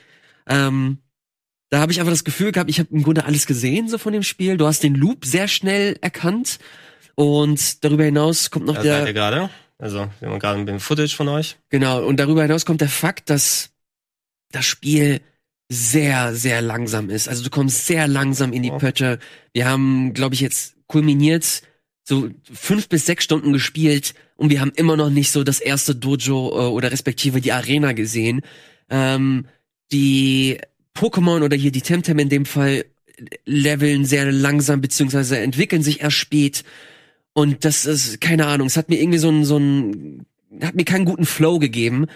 [SPEAKER 2] ähm, da habe ich einfach das Gefühl gehabt, ich habe im Grunde alles gesehen so von dem Spiel. Du hast den Loop sehr schnell erkannt und darüber hinaus kommt noch
[SPEAKER 1] Da
[SPEAKER 2] der
[SPEAKER 1] seid ihr gerade. Also, wir haben gerade ein bisschen Footage von euch.
[SPEAKER 2] Genau, und darüber hinaus kommt der Fakt, dass das Spiel sehr, sehr langsam ist. Also du kommst sehr langsam in die
[SPEAKER 1] Ja.
[SPEAKER 2] Pötte. Wir haben, glaube ich, jetzt kulminiert so fünf bis sechs Stunden gespielt und wir haben immer noch nicht so das erste Dojo äh, oder respektive die Arena gesehen. Ähm, die Pokémon oder hier die Temtem in dem Fall leveln sehr langsam beziehungsweise entwickeln sich erst spät. Und das ist, keine Ahnung, es hat mir irgendwie so ein, so ein, hat mir keinen guten Flow gegeben.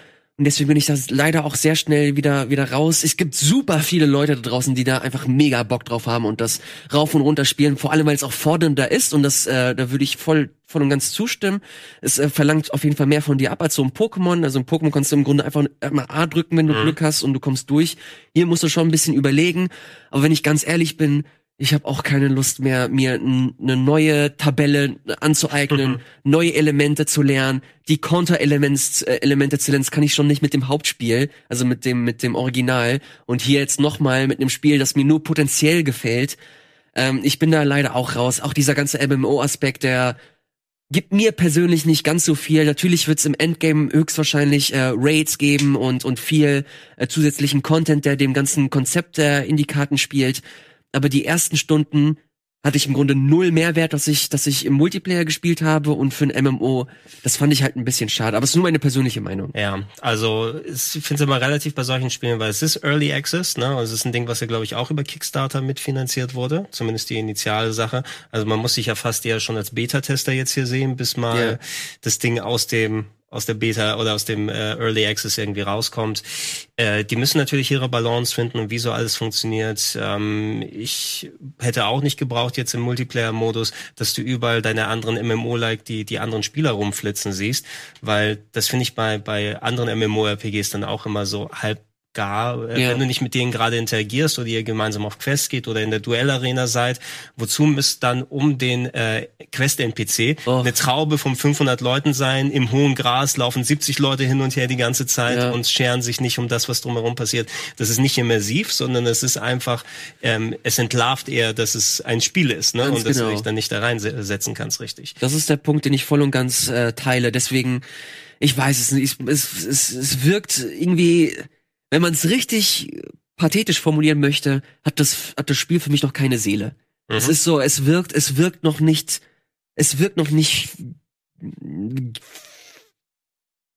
[SPEAKER 2] Und deswegen bin ich da leider auch sehr schnell wieder, wieder raus. Es gibt super viele Leute da draußen, die da einfach mega Bock drauf haben und das rauf und runter spielen. Vor allem, weil es auch fordernder ist und das, äh, da würde ich voll, voll und ganz zustimmen. Es äh, verlangt auf jeden Fall mehr von dir ab als so ein Pokémon. Also ein Pokémon kannst du im Grunde einfach mal A drücken, wenn du Glück hast und du kommst durch. Hier musst du schon ein bisschen überlegen. Aber wenn ich ganz ehrlich bin, ich habe auch keine Lust mehr, mir eine neue Tabelle anzueignen, neue Elemente zu lernen. Die Counter-Elemente äh, Elemente zu lernen, das kann ich schon nicht mit dem Hauptspiel, also mit dem mit dem Original. Und hier jetzt noch mal mit einem Spiel, das mir nur potenziell gefällt. Ähm, ich bin da leider auch raus. Auch dieser ganze MMO-Aspekt, der gibt mir persönlich nicht ganz so viel. Natürlich wird's im Endgame höchstwahrscheinlich äh, Raids geben und und viel äh, zusätzlichen Content, der dem ganzen Konzept der Indie-Karten spielt. Aber die ersten Stunden hatte ich im Grunde null Mehrwert, dass ich, dass ich im Multiplayer gespielt habe und für ein MMO, das fand ich halt ein bisschen schade. Aber es ist nur meine persönliche Meinung.
[SPEAKER 1] Ja, also ich finde es immer relativ bei solchen Spielen, weil es ist Early Access, ne? Also es ist ein Ding, was ja, glaube ich, auch über Kickstarter mitfinanziert wurde, zumindest die initiale Sache. Also man muss sich ja fast eher schon als Beta-Tester jetzt hier sehen, bis mal
[SPEAKER 2] Ja.
[SPEAKER 1] das Ding aus dem aus der Beta oder aus dem äh, Early Access irgendwie rauskommt. Äh, die müssen natürlich ihre Balance finden und wie so alles funktioniert. Ähm, ich hätte auch nicht gebraucht jetzt im Multiplayer-Modus, dass du überall deine anderen MMO-like die die anderen Spieler rumflitzen siehst, weil das finde ich bei bei anderen MMORPGs dann auch immer so halb gar, äh,
[SPEAKER 2] Ja.
[SPEAKER 1] wenn du nicht mit denen gerade interagierst oder ihr gemeinsam auf Quest geht oder in der Duellarena seid, wozu müsste dann um den äh, Quest-NPC
[SPEAKER 2] Oh.
[SPEAKER 1] eine Traube von 500 Leuten sein, im hohen Gras laufen 70 Leute hin und her die ganze Zeit
[SPEAKER 2] Ja.
[SPEAKER 1] und scheren sich nicht um das, was drumherum passiert. Das ist nicht immersiv, sondern es ist einfach, ähm, es entlarvt eher, dass es ein Spiel ist ne?
[SPEAKER 2] Ganz
[SPEAKER 1] und dass du
[SPEAKER 2] genau.
[SPEAKER 1] dich dann nicht da reinsetzen kannst, richtig.
[SPEAKER 2] Das ist der Punkt, den ich voll und ganz äh, teile. Deswegen, ich weiß es nicht, es, es, es wirkt irgendwie, wenn man es richtig pathetisch formulieren möchte, hat das, hat das Spiel für mich noch keine Seele.
[SPEAKER 1] Mhm.
[SPEAKER 2] Es ist so, es wirkt, es wirkt noch nicht, es wirkt noch nicht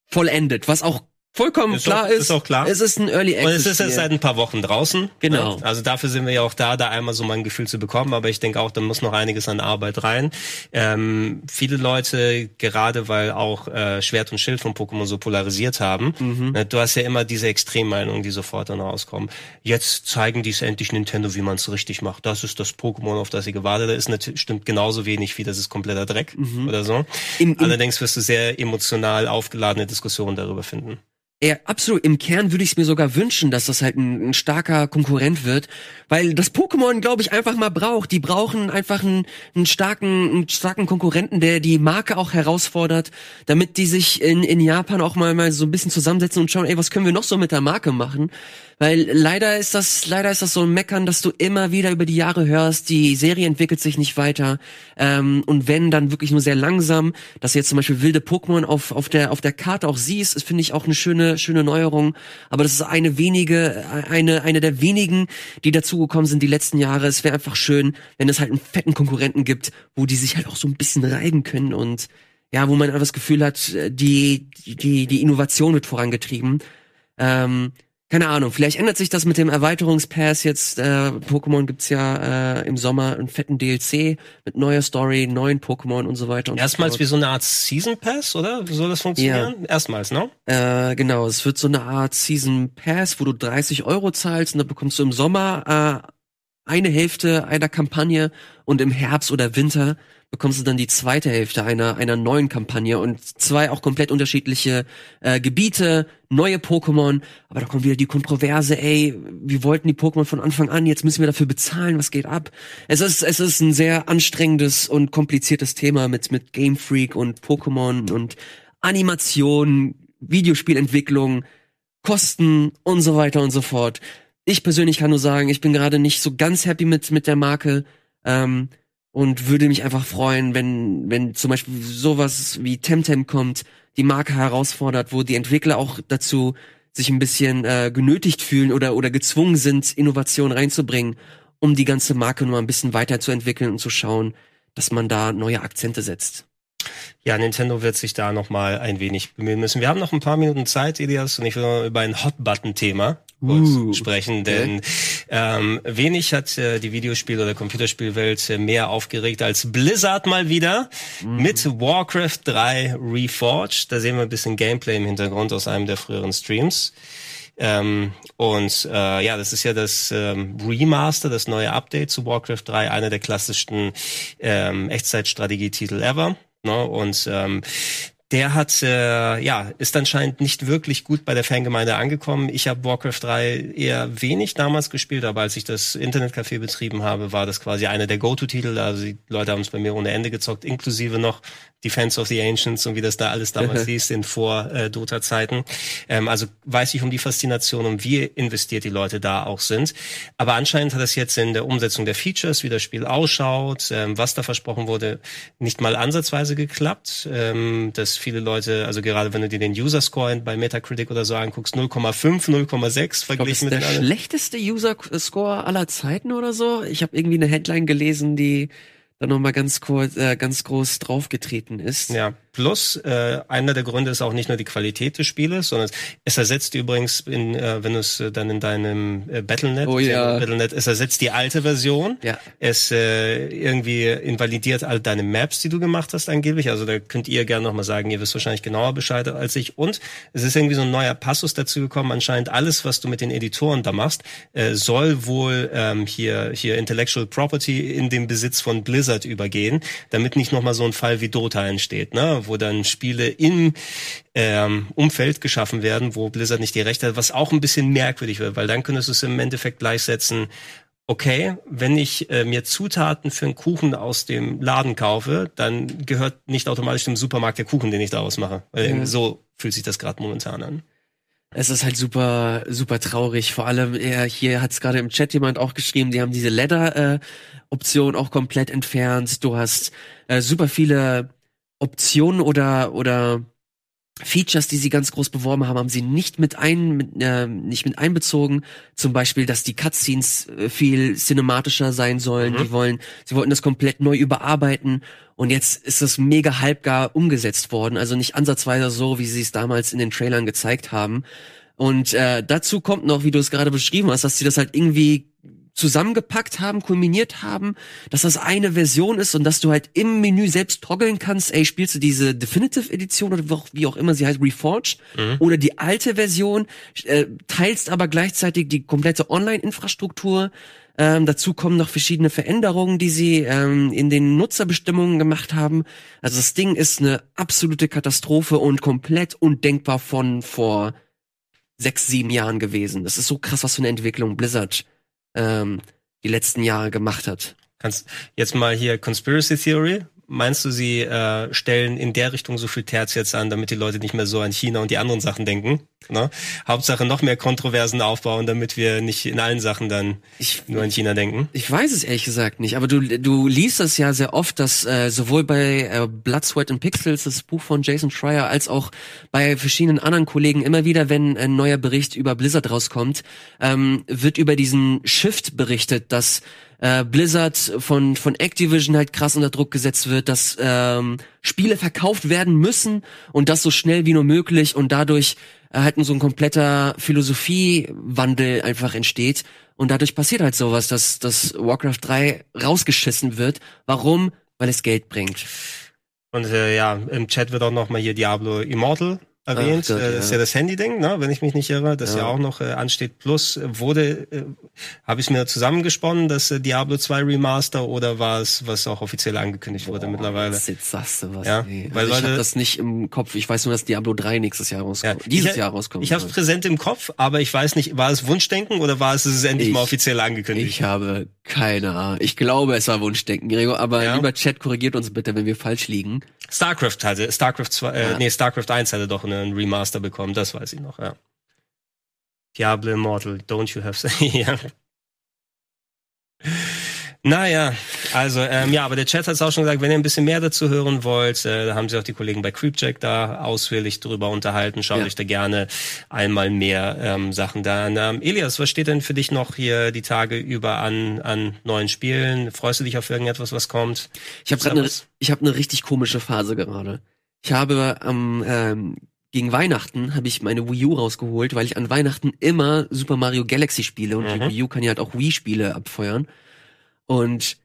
[SPEAKER 2] vollendet, was auch vollkommen
[SPEAKER 1] Ist
[SPEAKER 2] klar
[SPEAKER 1] auch-
[SPEAKER 2] ist.
[SPEAKER 1] ist auch klar.
[SPEAKER 2] Es ist ein Early
[SPEAKER 1] Und
[SPEAKER 2] Access.
[SPEAKER 1] es ist jetzt seit ein paar Wochen draußen.
[SPEAKER 2] Genau.
[SPEAKER 1] Ne? Also dafür sind wir ja auch da, da einmal so mal ein Gefühl zu bekommen. Aber ich denke auch, da muss noch einiges an Arbeit rein. Ähm, viele Leute, gerade weil auch äh, Schwert und Schild von Pokémon so polarisiert haben,
[SPEAKER 2] Mhm.
[SPEAKER 1] ne, du hast ja immer diese Extremmeinungen, die sofort dann rauskommen. Jetzt zeigen dies endlich Nintendo, wie man es richtig macht. Das ist das Pokémon, auf das ihr gewartet ist natürlich, stimmt genauso wenig, wie das ist kompletter Dreck oder so.
[SPEAKER 2] Mhm. Im, im
[SPEAKER 1] Allerdings wirst du sehr emotional aufgeladene Diskussionen darüber finden.
[SPEAKER 2] Ja, absolut. Im Kern würde ich es mir sogar wünschen, dass das halt ein, ein starker Konkurrent wird, weil das Pokémon, glaube ich, einfach mal braucht. Die brauchen einfach einen, einen starken, einen starken Konkurrenten, der die Marke auch herausfordert, damit die sich in, in Japan auch mal mal so ein bisschen zusammensetzen und schauen, ey, was können wir noch so mit der Marke machen? Weil leider ist das, leider ist das so ein Meckern, dass du immer wieder über die Jahre hörst, die Serie entwickelt sich nicht weiter. Ähm, und wenn, dann wirklich nur sehr langsam. Dass du jetzt zum Beispiel wilde Pokémon auf, auf der, auf der Karte auch siehst, ist, finde ich auch eine schöne, schöne Neuerung. Aber das ist eine wenige, eine, eine der wenigen, die dazugekommen sind die letzten Jahre. Es wäre einfach schön, wenn es halt einen fetten Konkurrenten gibt, wo die sich halt auch so ein bisschen reiben können und ja, wo man einfach das Gefühl hat, die, die, die Innovation wird vorangetrieben. Ähm, keine Ahnung, vielleicht ändert sich das mit dem Erweiterungspass jetzt. Äh, Pokémon gibt's ja äh, im Sommer einen fetten DLC mit neuer Story, neuen Pokémon und so weiter. Und
[SPEAKER 1] Erstmals
[SPEAKER 2] so
[SPEAKER 1] wie so eine Art Season Pass, oder? Wie soll das funktionieren? Erstmals, ne?
[SPEAKER 2] Äh, genau, es wird so eine Art Season Pass, wo du 30 Euro zahlst und dann bekommst du im Sommer äh, eine Hälfte einer Kampagne und im Herbst oder Winter bekommst du dann die zweite Hälfte einer einer neuen Kampagne und zwei auch komplett unterschiedliche äh, Gebiete, neue Pokémon. Aber da kommt wieder die Kontroverse, ey, wir wollten die Pokémon von Anfang an, jetzt müssen wir dafür bezahlen, was geht ab? Es ist es ist ein sehr anstrengendes und kompliziertes Thema mit mit Game Freak und Pokémon und Animation, Videospielentwicklung, Kosten und so weiter und so fort. Ich persönlich kann nur sagen, ich bin gerade nicht so ganz happy mit mit der Marke. Ähm, und würde mich einfach freuen, wenn, wenn zum Beispiel sowas wie Temtem kommt, die Marke herausfordert, wo die Entwickler auch dazu sich ein bisschen äh, genötigt fühlen oder, oder gezwungen sind, Innovation reinzubringen, um die ganze Marke nur ein bisschen weiterzuentwickeln und zu schauen, dass man da neue Akzente setzt.
[SPEAKER 1] Ja, Nintendo wird sich da noch mal ein wenig bemühen müssen. Wir haben noch ein paar Minuten Zeit, Elias, und ich will noch über ein Hot-Button-Thema uh, sprechen, denn ähm, wenig hat äh, die Videospiel- oder Computerspielwelt äh, mehr aufgeregt als Blizzard mal wieder mm. mit Warcraft 3 Reforged. Da sehen wir ein bisschen Gameplay im Hintergrund aus einem der früheren Streams. Ähm, und äh, ja, das ist ja das ähm, Remaster, das neue Update zu Warcraft 3, einer der klassischsten ähm, Echtzeitstrategietitel ever. Ne? Und ähm, der hat, äh, ja, ist anscheinend nicht wirklich gut bei der Fangemeinde angekommen. Ich habe Warcraft 3 eher wenig damals gespielt, aber als ich das Internetcafé betrieben habe, war das quasi einer der Go-To-Titel. Also die Leute haben es bei mir ohne Ende gezockt, inklusive noch Defense of the Ancients und wie das da alles damals hieß in Vor-Dota-Zeiten. Ähm, also weiß ich um die Faszination und wie investiert die Leute da auch sind. Aber anscheinend hat das jetzt in der Umsetzung der Features, wie das Spiel ausschaut, ähm, was da versprochen wurde, nicht mal ansatzweise geklappt. Ähm, dass viele Leute, also gerade wenn du dir den User-Score bei Metacritic oder so anguckst, 0,5, 0,6 verglichen
[SPEAKER 2] mit der schlechteste User-Score aller Zeiten oder so. Ich habe irgendwie eine Headline gelesen, die da nochmal ganz kurz, äh, ganz groß draufgetreten ist.
[SPEAKER 1] Ja, plus äh, einer der Gründe ist auch nicht nur die Qualität des Spieles, sondern es ersetzt übrigens, in, äh, wenn du es äh, dann in deinem äh, Battlenet,
[SPEAKER 2] oh, ja.
[SPEAKER 1] Battlenet, es ersetzt die alte Version.
[SPEAKER 2] Ja.
[SPEAKER 1] Es äh, irgendwie invalidiert all deine Maps, die du gemacht hast angeblich. Also da könnt ihr gerne nochmal sagen, ihr wisst wahrscheinlich genauer Bescheid als ich. Und es ist irgendwie so ein neuer Passus dazu gekommen. Anscheinend alles, was du mit den Editoren da machst, äh, soll wohl ähm, hier hier Intellectual Property in den Besitz von Blizzard Blizzard übergehen, damit nicht nochmal so ein Fall wie Dota entsteht, ne? Wo dann Spiele im ähm, Umfeld geschaffen werden, wo Blizzard nicht die Rechte hat, was auch ein bisschen merkwürdig wird, weil dann könntest du es im Endeffekt gleichsetzen, okay, wenn ich äh, mir Zutaten für einen Kuchen aus dem Laden kaufe, dann gehört nicht automatisch dem Supermarkt der Kuchen, den ich daraus mache. Mhm. So fühlt sich das gerade momentan an.
[SPEAKER 2] Es ist halt super, super traurig. Vor allem, äh, hier hat es gerade im Chat jemand auch geschrieben, die haben diese Leather-Option äh, auch komplett entfernt. Du hast äh, super viele Optionen oder oder Features, die sie ganz groß beworben haben, haben sie nicht mit ein, mit, äh, nicht mit einbezogen. Zum Beispiel, dass die Cutscenes äh, viel cinematischer sein sollen. Mhm. Die wollen, sie wollten das komplett neu überarbeiten. Und jetzt ist das mega halbgar umgesetzt worden. Also nicht ansatzweise so, wie sie es damals in den Trailern gezeigt haben. Und äh, dazu kommt noch, wie du es gerade beschrieben hast, dass sie das halt irgendwie zusammengepackt haben, kulminiert haben, dass das eine Version ist und dass du halt im Menü selbst toggeln kannst, ey, spielst du diese Definitive Edition oder wie auch immer sie heißt, Reforged mhm. oder die alte Version, äh, teilst aber gleichzeitig die komplette Online-Infrastruktur. Ähm, dazu kommen noch verschiedene Veränderungen, die sie ähm, in den Nutzerbestimmungen gemacht haben. Also das Ding ist eine absolute Katastrophe und komplett undenkbar von vor sechs, sieben Jahren gewesen. Das ist so krass, was für eine Entwicklung Blizzard ähm, die letzten Jahre gemacht hat.
[SPEAKER 1] Kannst jetzt mal hier Conspiracy Theory meinst du, sie äh, stellen in der Richtung so viel Terz jetzt an, damit die Leute nicht mehr so an China und die anderen Sachen denken? Ne? Hauptsache noch mehr Kontroversen aufbauen, damit wir nicht in allen Sachen dann ich, nur an China denken.
[SPEAKER 2] Ich weiß es ehrlich gesagt nicht, aber du, du liest das ja sehr oft, dass äh, sowohl bei äh, Blood, Sweat and Pixels, das Buch von Jason Schreier, als auch bei verschiedenen anderen Kollegen immer wieder, wenn ein neuer Bericht über Blizzard rauskommt, ähm, wird über diesen Shift berichtet, dass äh, Blizzard von von Activision halt krass unter Druck gesetzt wird, dass ähm, Spiele verkauft werden müssen und das so schnell wie nur möglich und dadurch halt so ein kompletter Philosophiewandel einfach entsteht. Und dadurch passiert halt sowas, dass, dass Warcraft 3 rausgeschissen wird. Warum? Weil es Geld bringt.
[SPEAKER 1] Und äh, ja, im Chat wird auch noch mal hier Diablo Immortal erwähnt.
[SPEAKER 2] Gott,
[SPEAKER 1] äh, das ist
[SPEAKER 2] ja.
[SPEAKER 1] ja das Handy-Ding, ne? wenn ich mich nicht irre, das ja,
[SPEAKER 2] Ja.
[SPEAKER 1] auch noch äh, ansteht. Plus äh, wurde, äh, habe ich mir zusammengesponnen, das äh, Diablo 2 Remaster oder war es, was auch offiziell angekündigt wurde mittlerweile?
[SPEAKER 2] Jetzt, sagst du was.
[SPEAKER 1] Ja,
[SPEAKER 2] ey.
[SPEAKER 1] weil
[SPEAKER 2] also ich habe das nicht im Kopf. Ich weiß nur, dass Diablo 3 nächstes Jahr rauskommt. Dieses
[SPEAKER 1] ich,
[SPEAKER 2] Jahr rauskommt.
[SPEAKER 1] Ich habe es präsent im Kopf, aber ich weiß nicht, war es Wunschdenken oder war es, es ist endlich
[SPEAKER 2] Ich-
[SPEAKER 1] mal offiziell angekündigt?
[SPEAKER 2] Ich habe keine Ahnung. Ich glaube, es war Wunschdenken, Gregor. Aber
[SPEAKER 1] Ja.
[SPEAKER 2] lieber Chat, korrigiert uns bitte, wenn wir falsch liegen.
[SPEAKER 1] StarCraft hatte, StarCraft 2, äh,
[SPEAKER 2] Ja.
[SPEAKER 1] nee, StarCraft 1 hatte doch einen Remaster bekommen, das weiß ich noch, ja. Diablo Immortal, don't you have, ja. Naja, also, ähm, ja, aber der Chat hat es auch schon gesagt, wenn ihr ein bisschen mehr dazu hören wollt, äh, da haben sich auch die Kollegen bei Creepjack da ausführlich drüber unterhalten. Schaut
[SPEAKER 2] Ja.
[SPEAKER 1] euch da gerne einmal mehr ähm, Sachen da an. Ähm, Elias, was steht denn für dich noch hier die Tage über an, an neuen Spielen? Freust du dich auf irgendetwas, was kommt?
[SPEAKER 2] Ich habe gerade eine, habe eine richtig komische Phase gerade. Ich habe am ähm, gegen Weihnachten habe ich meine Wii U rausgeholt, weil ich an Weihnachten immer Super Mario Galaxy spiele und die
[SPEAKER 1] Mhm.
[SPEAKER 2] Wii U kann ja halt auch Wii-Spiele abfeuern. Und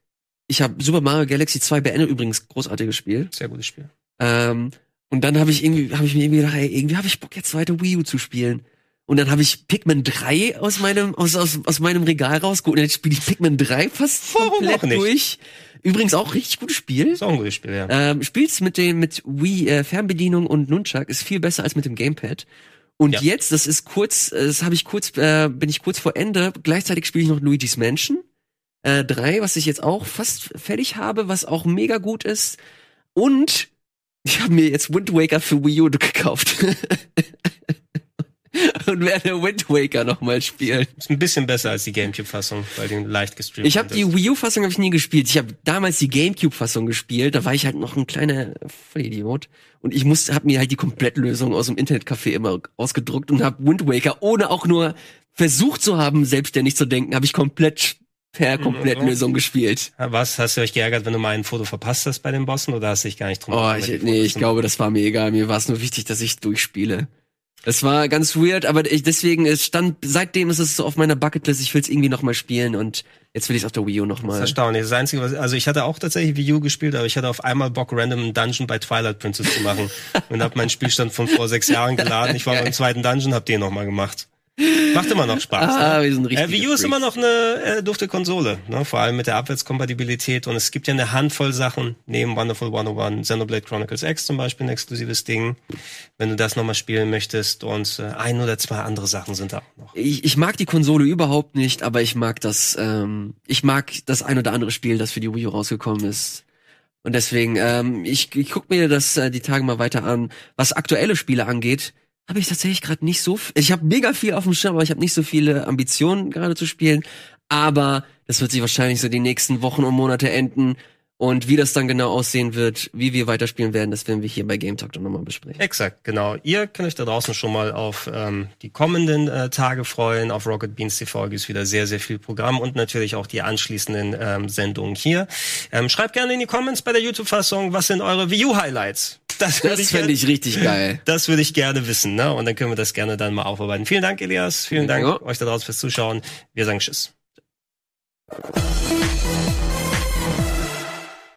[SPEAKER 2] ich habe Super Mario Galaxy 2 beendet, übrigens großartiges Spiel.
[SPEAKER 1] Sehr gutes Spiel.
[SPEAKER 2] Ähm, und dann habe ich irgendwie, habe ich mir irgendwie gedacht, ey, irgendwie habe ich Bock jetzt weiter Wii U zu spielen. Und dann habe ich Pikmin 3 aus meinem aus, aus, aus meinem Regal rausgeholt. Und jetzt spiele ich Pikmin 3 fast
[SPEAKER 1] Warum
[SPEAKER 2] komplett durch. Übrigens auch richtig gutes Spiel.
[SPEAKER 1] Ist auch ein gutes Spiel, ja.
[SPEAKER 2] Ähm, spielst mit dem mit Wii äh, Fernbedienung und Nunchuck ist viel besser als mit dem Gamepad. Und
[SPEAKER 1] Ja.
[SPEAKER 2] jetzt, das ist kurz, das habe ich kurz, äh, bin ich kurz vor Ende. Gleichzeitig spiele ich noch Luigi's Mansion äh, 3, was ich jetzt auch fast fertig habe, was auch mega gut ist. Und ich habe mir jetzt Wind Waker für Wii U gekauft. und werde Wind Waker noch mal spielen.
[SPEAKER 1] Ist ein bisschen besser als die Gamecube-Fassung, weil die leicht gestreamt
[SPEAKER 2] Ich habe die Wii U-Fassung habe ich nie gespielt. Ich habe damals die GameCube-Fassung gespielt. Da war ich halt noch ein kleiner Vollidiot und ich musste, habe mir halt die Komplettlösung aus dem Internetcafé immer ausgedruckt und habe Wind Waker ohne auch nur versucht zu haben, selbstständig zu denken, habe ich komplett per Komplettlösung gespielt.
[SPEAKER 1] Was, hast du euch geärgert, wenn du mal ein Foto verpasst hast bei den Bossen oder hast du dich gar nicht drum
[SPEAKER 2] Oh, ich, nee, ich glaube, das war mir egal. Mir war es nur wichtig, dass ich durchspiele. Es war ganz weird, aber ich, deswegen, es stand, seitdem ist es so auf meiner Bucketlist, ich will es irgendwie noch mal spielen und jetzt will ich es auf der Wii U noch
[SPEAKER 1] Das ist erstaunlich. Das Einzige, was, also ich hatte auch tatsächlich Wii U gespielt, aber ich hatte auf einmal Bock, random einen Dungeon bei Twilight Princess zu machen. und habe meinen Spielstand von vor sechs Jahren geladen. Ich war beim zweiten Dungeon, hab den nochmal gemacht. Macht immer noch Spaß.
[SPEAKER 2] Ah,
[SPEAKER 1] ne?
[SPEAKER 2] wir sind richtig.
[SPEAKER 1] Äh, Wii U ist immer noch eine äh, dufte Konsole, ne? vor allem mit der Abwärtskompatibilität. Und es gibt ja eine Handvoll Sachen, neben Wonderful 101, Xenoblade Chronicles X zum Beispiel, ein exklusives Ding, wenn du das nochmal spielen möchtest. Und äh, ein oder zwei andere Sachen sind da auch noch.
[SPEAKER 2] ich, ich mag die Konsole überhaupt nicht, aber ich mag das, ähm, ich mag das ein oder andere Spiel, das für die Wii U rausgekommen ist. Und deswegen, ähm, ich, ich guck mir das äh, die Tage mal weiter an. Was aktuelle Spiele angeht, habe ich tatsächlich gerade nicht so. Ich habe mega viel auf dem Schirm, aber ich habe nicht so viele Ambitionen gerade zu spielen. Aber das wird sich wahrscheinlich so die nächsten Wochen und Monate enden. Und wie das dann genau aussehen wird, wie wir weiterspielen werden, das werden wir hier bei Game Talk dann nochmal besprechen.
[SPEAKER 1] Exakt, genau. Ihr könnt euch da draußen schon mal auf ähm, die kommenden äh, Tage freuen. Auf Rocket Beans TV gibt es wieder sehr, sehr viel Programm und natürlich auch die anschließenden ähm, Sendungen hier. Ähm, schreibt gerne in die Comments bei der YouTube-Fassung, was sind eure Wii U-Highlights? Das,
[SPEAKER 2] Das
[SPEAKER 1] ich,
[SPEAKER 2] fände ich richtig geil.
[SPEAKER 1] das würde ich gerne wissen, ne? Und dann können wir das gerne dann mal aufarbeiten. Vielen Dank, Elias. Vielen Dank
[SPEAKER 2] Ja.
[SPEAKER 1] euch da draußen fürs Zuschauen. Wir sagen Tschüss.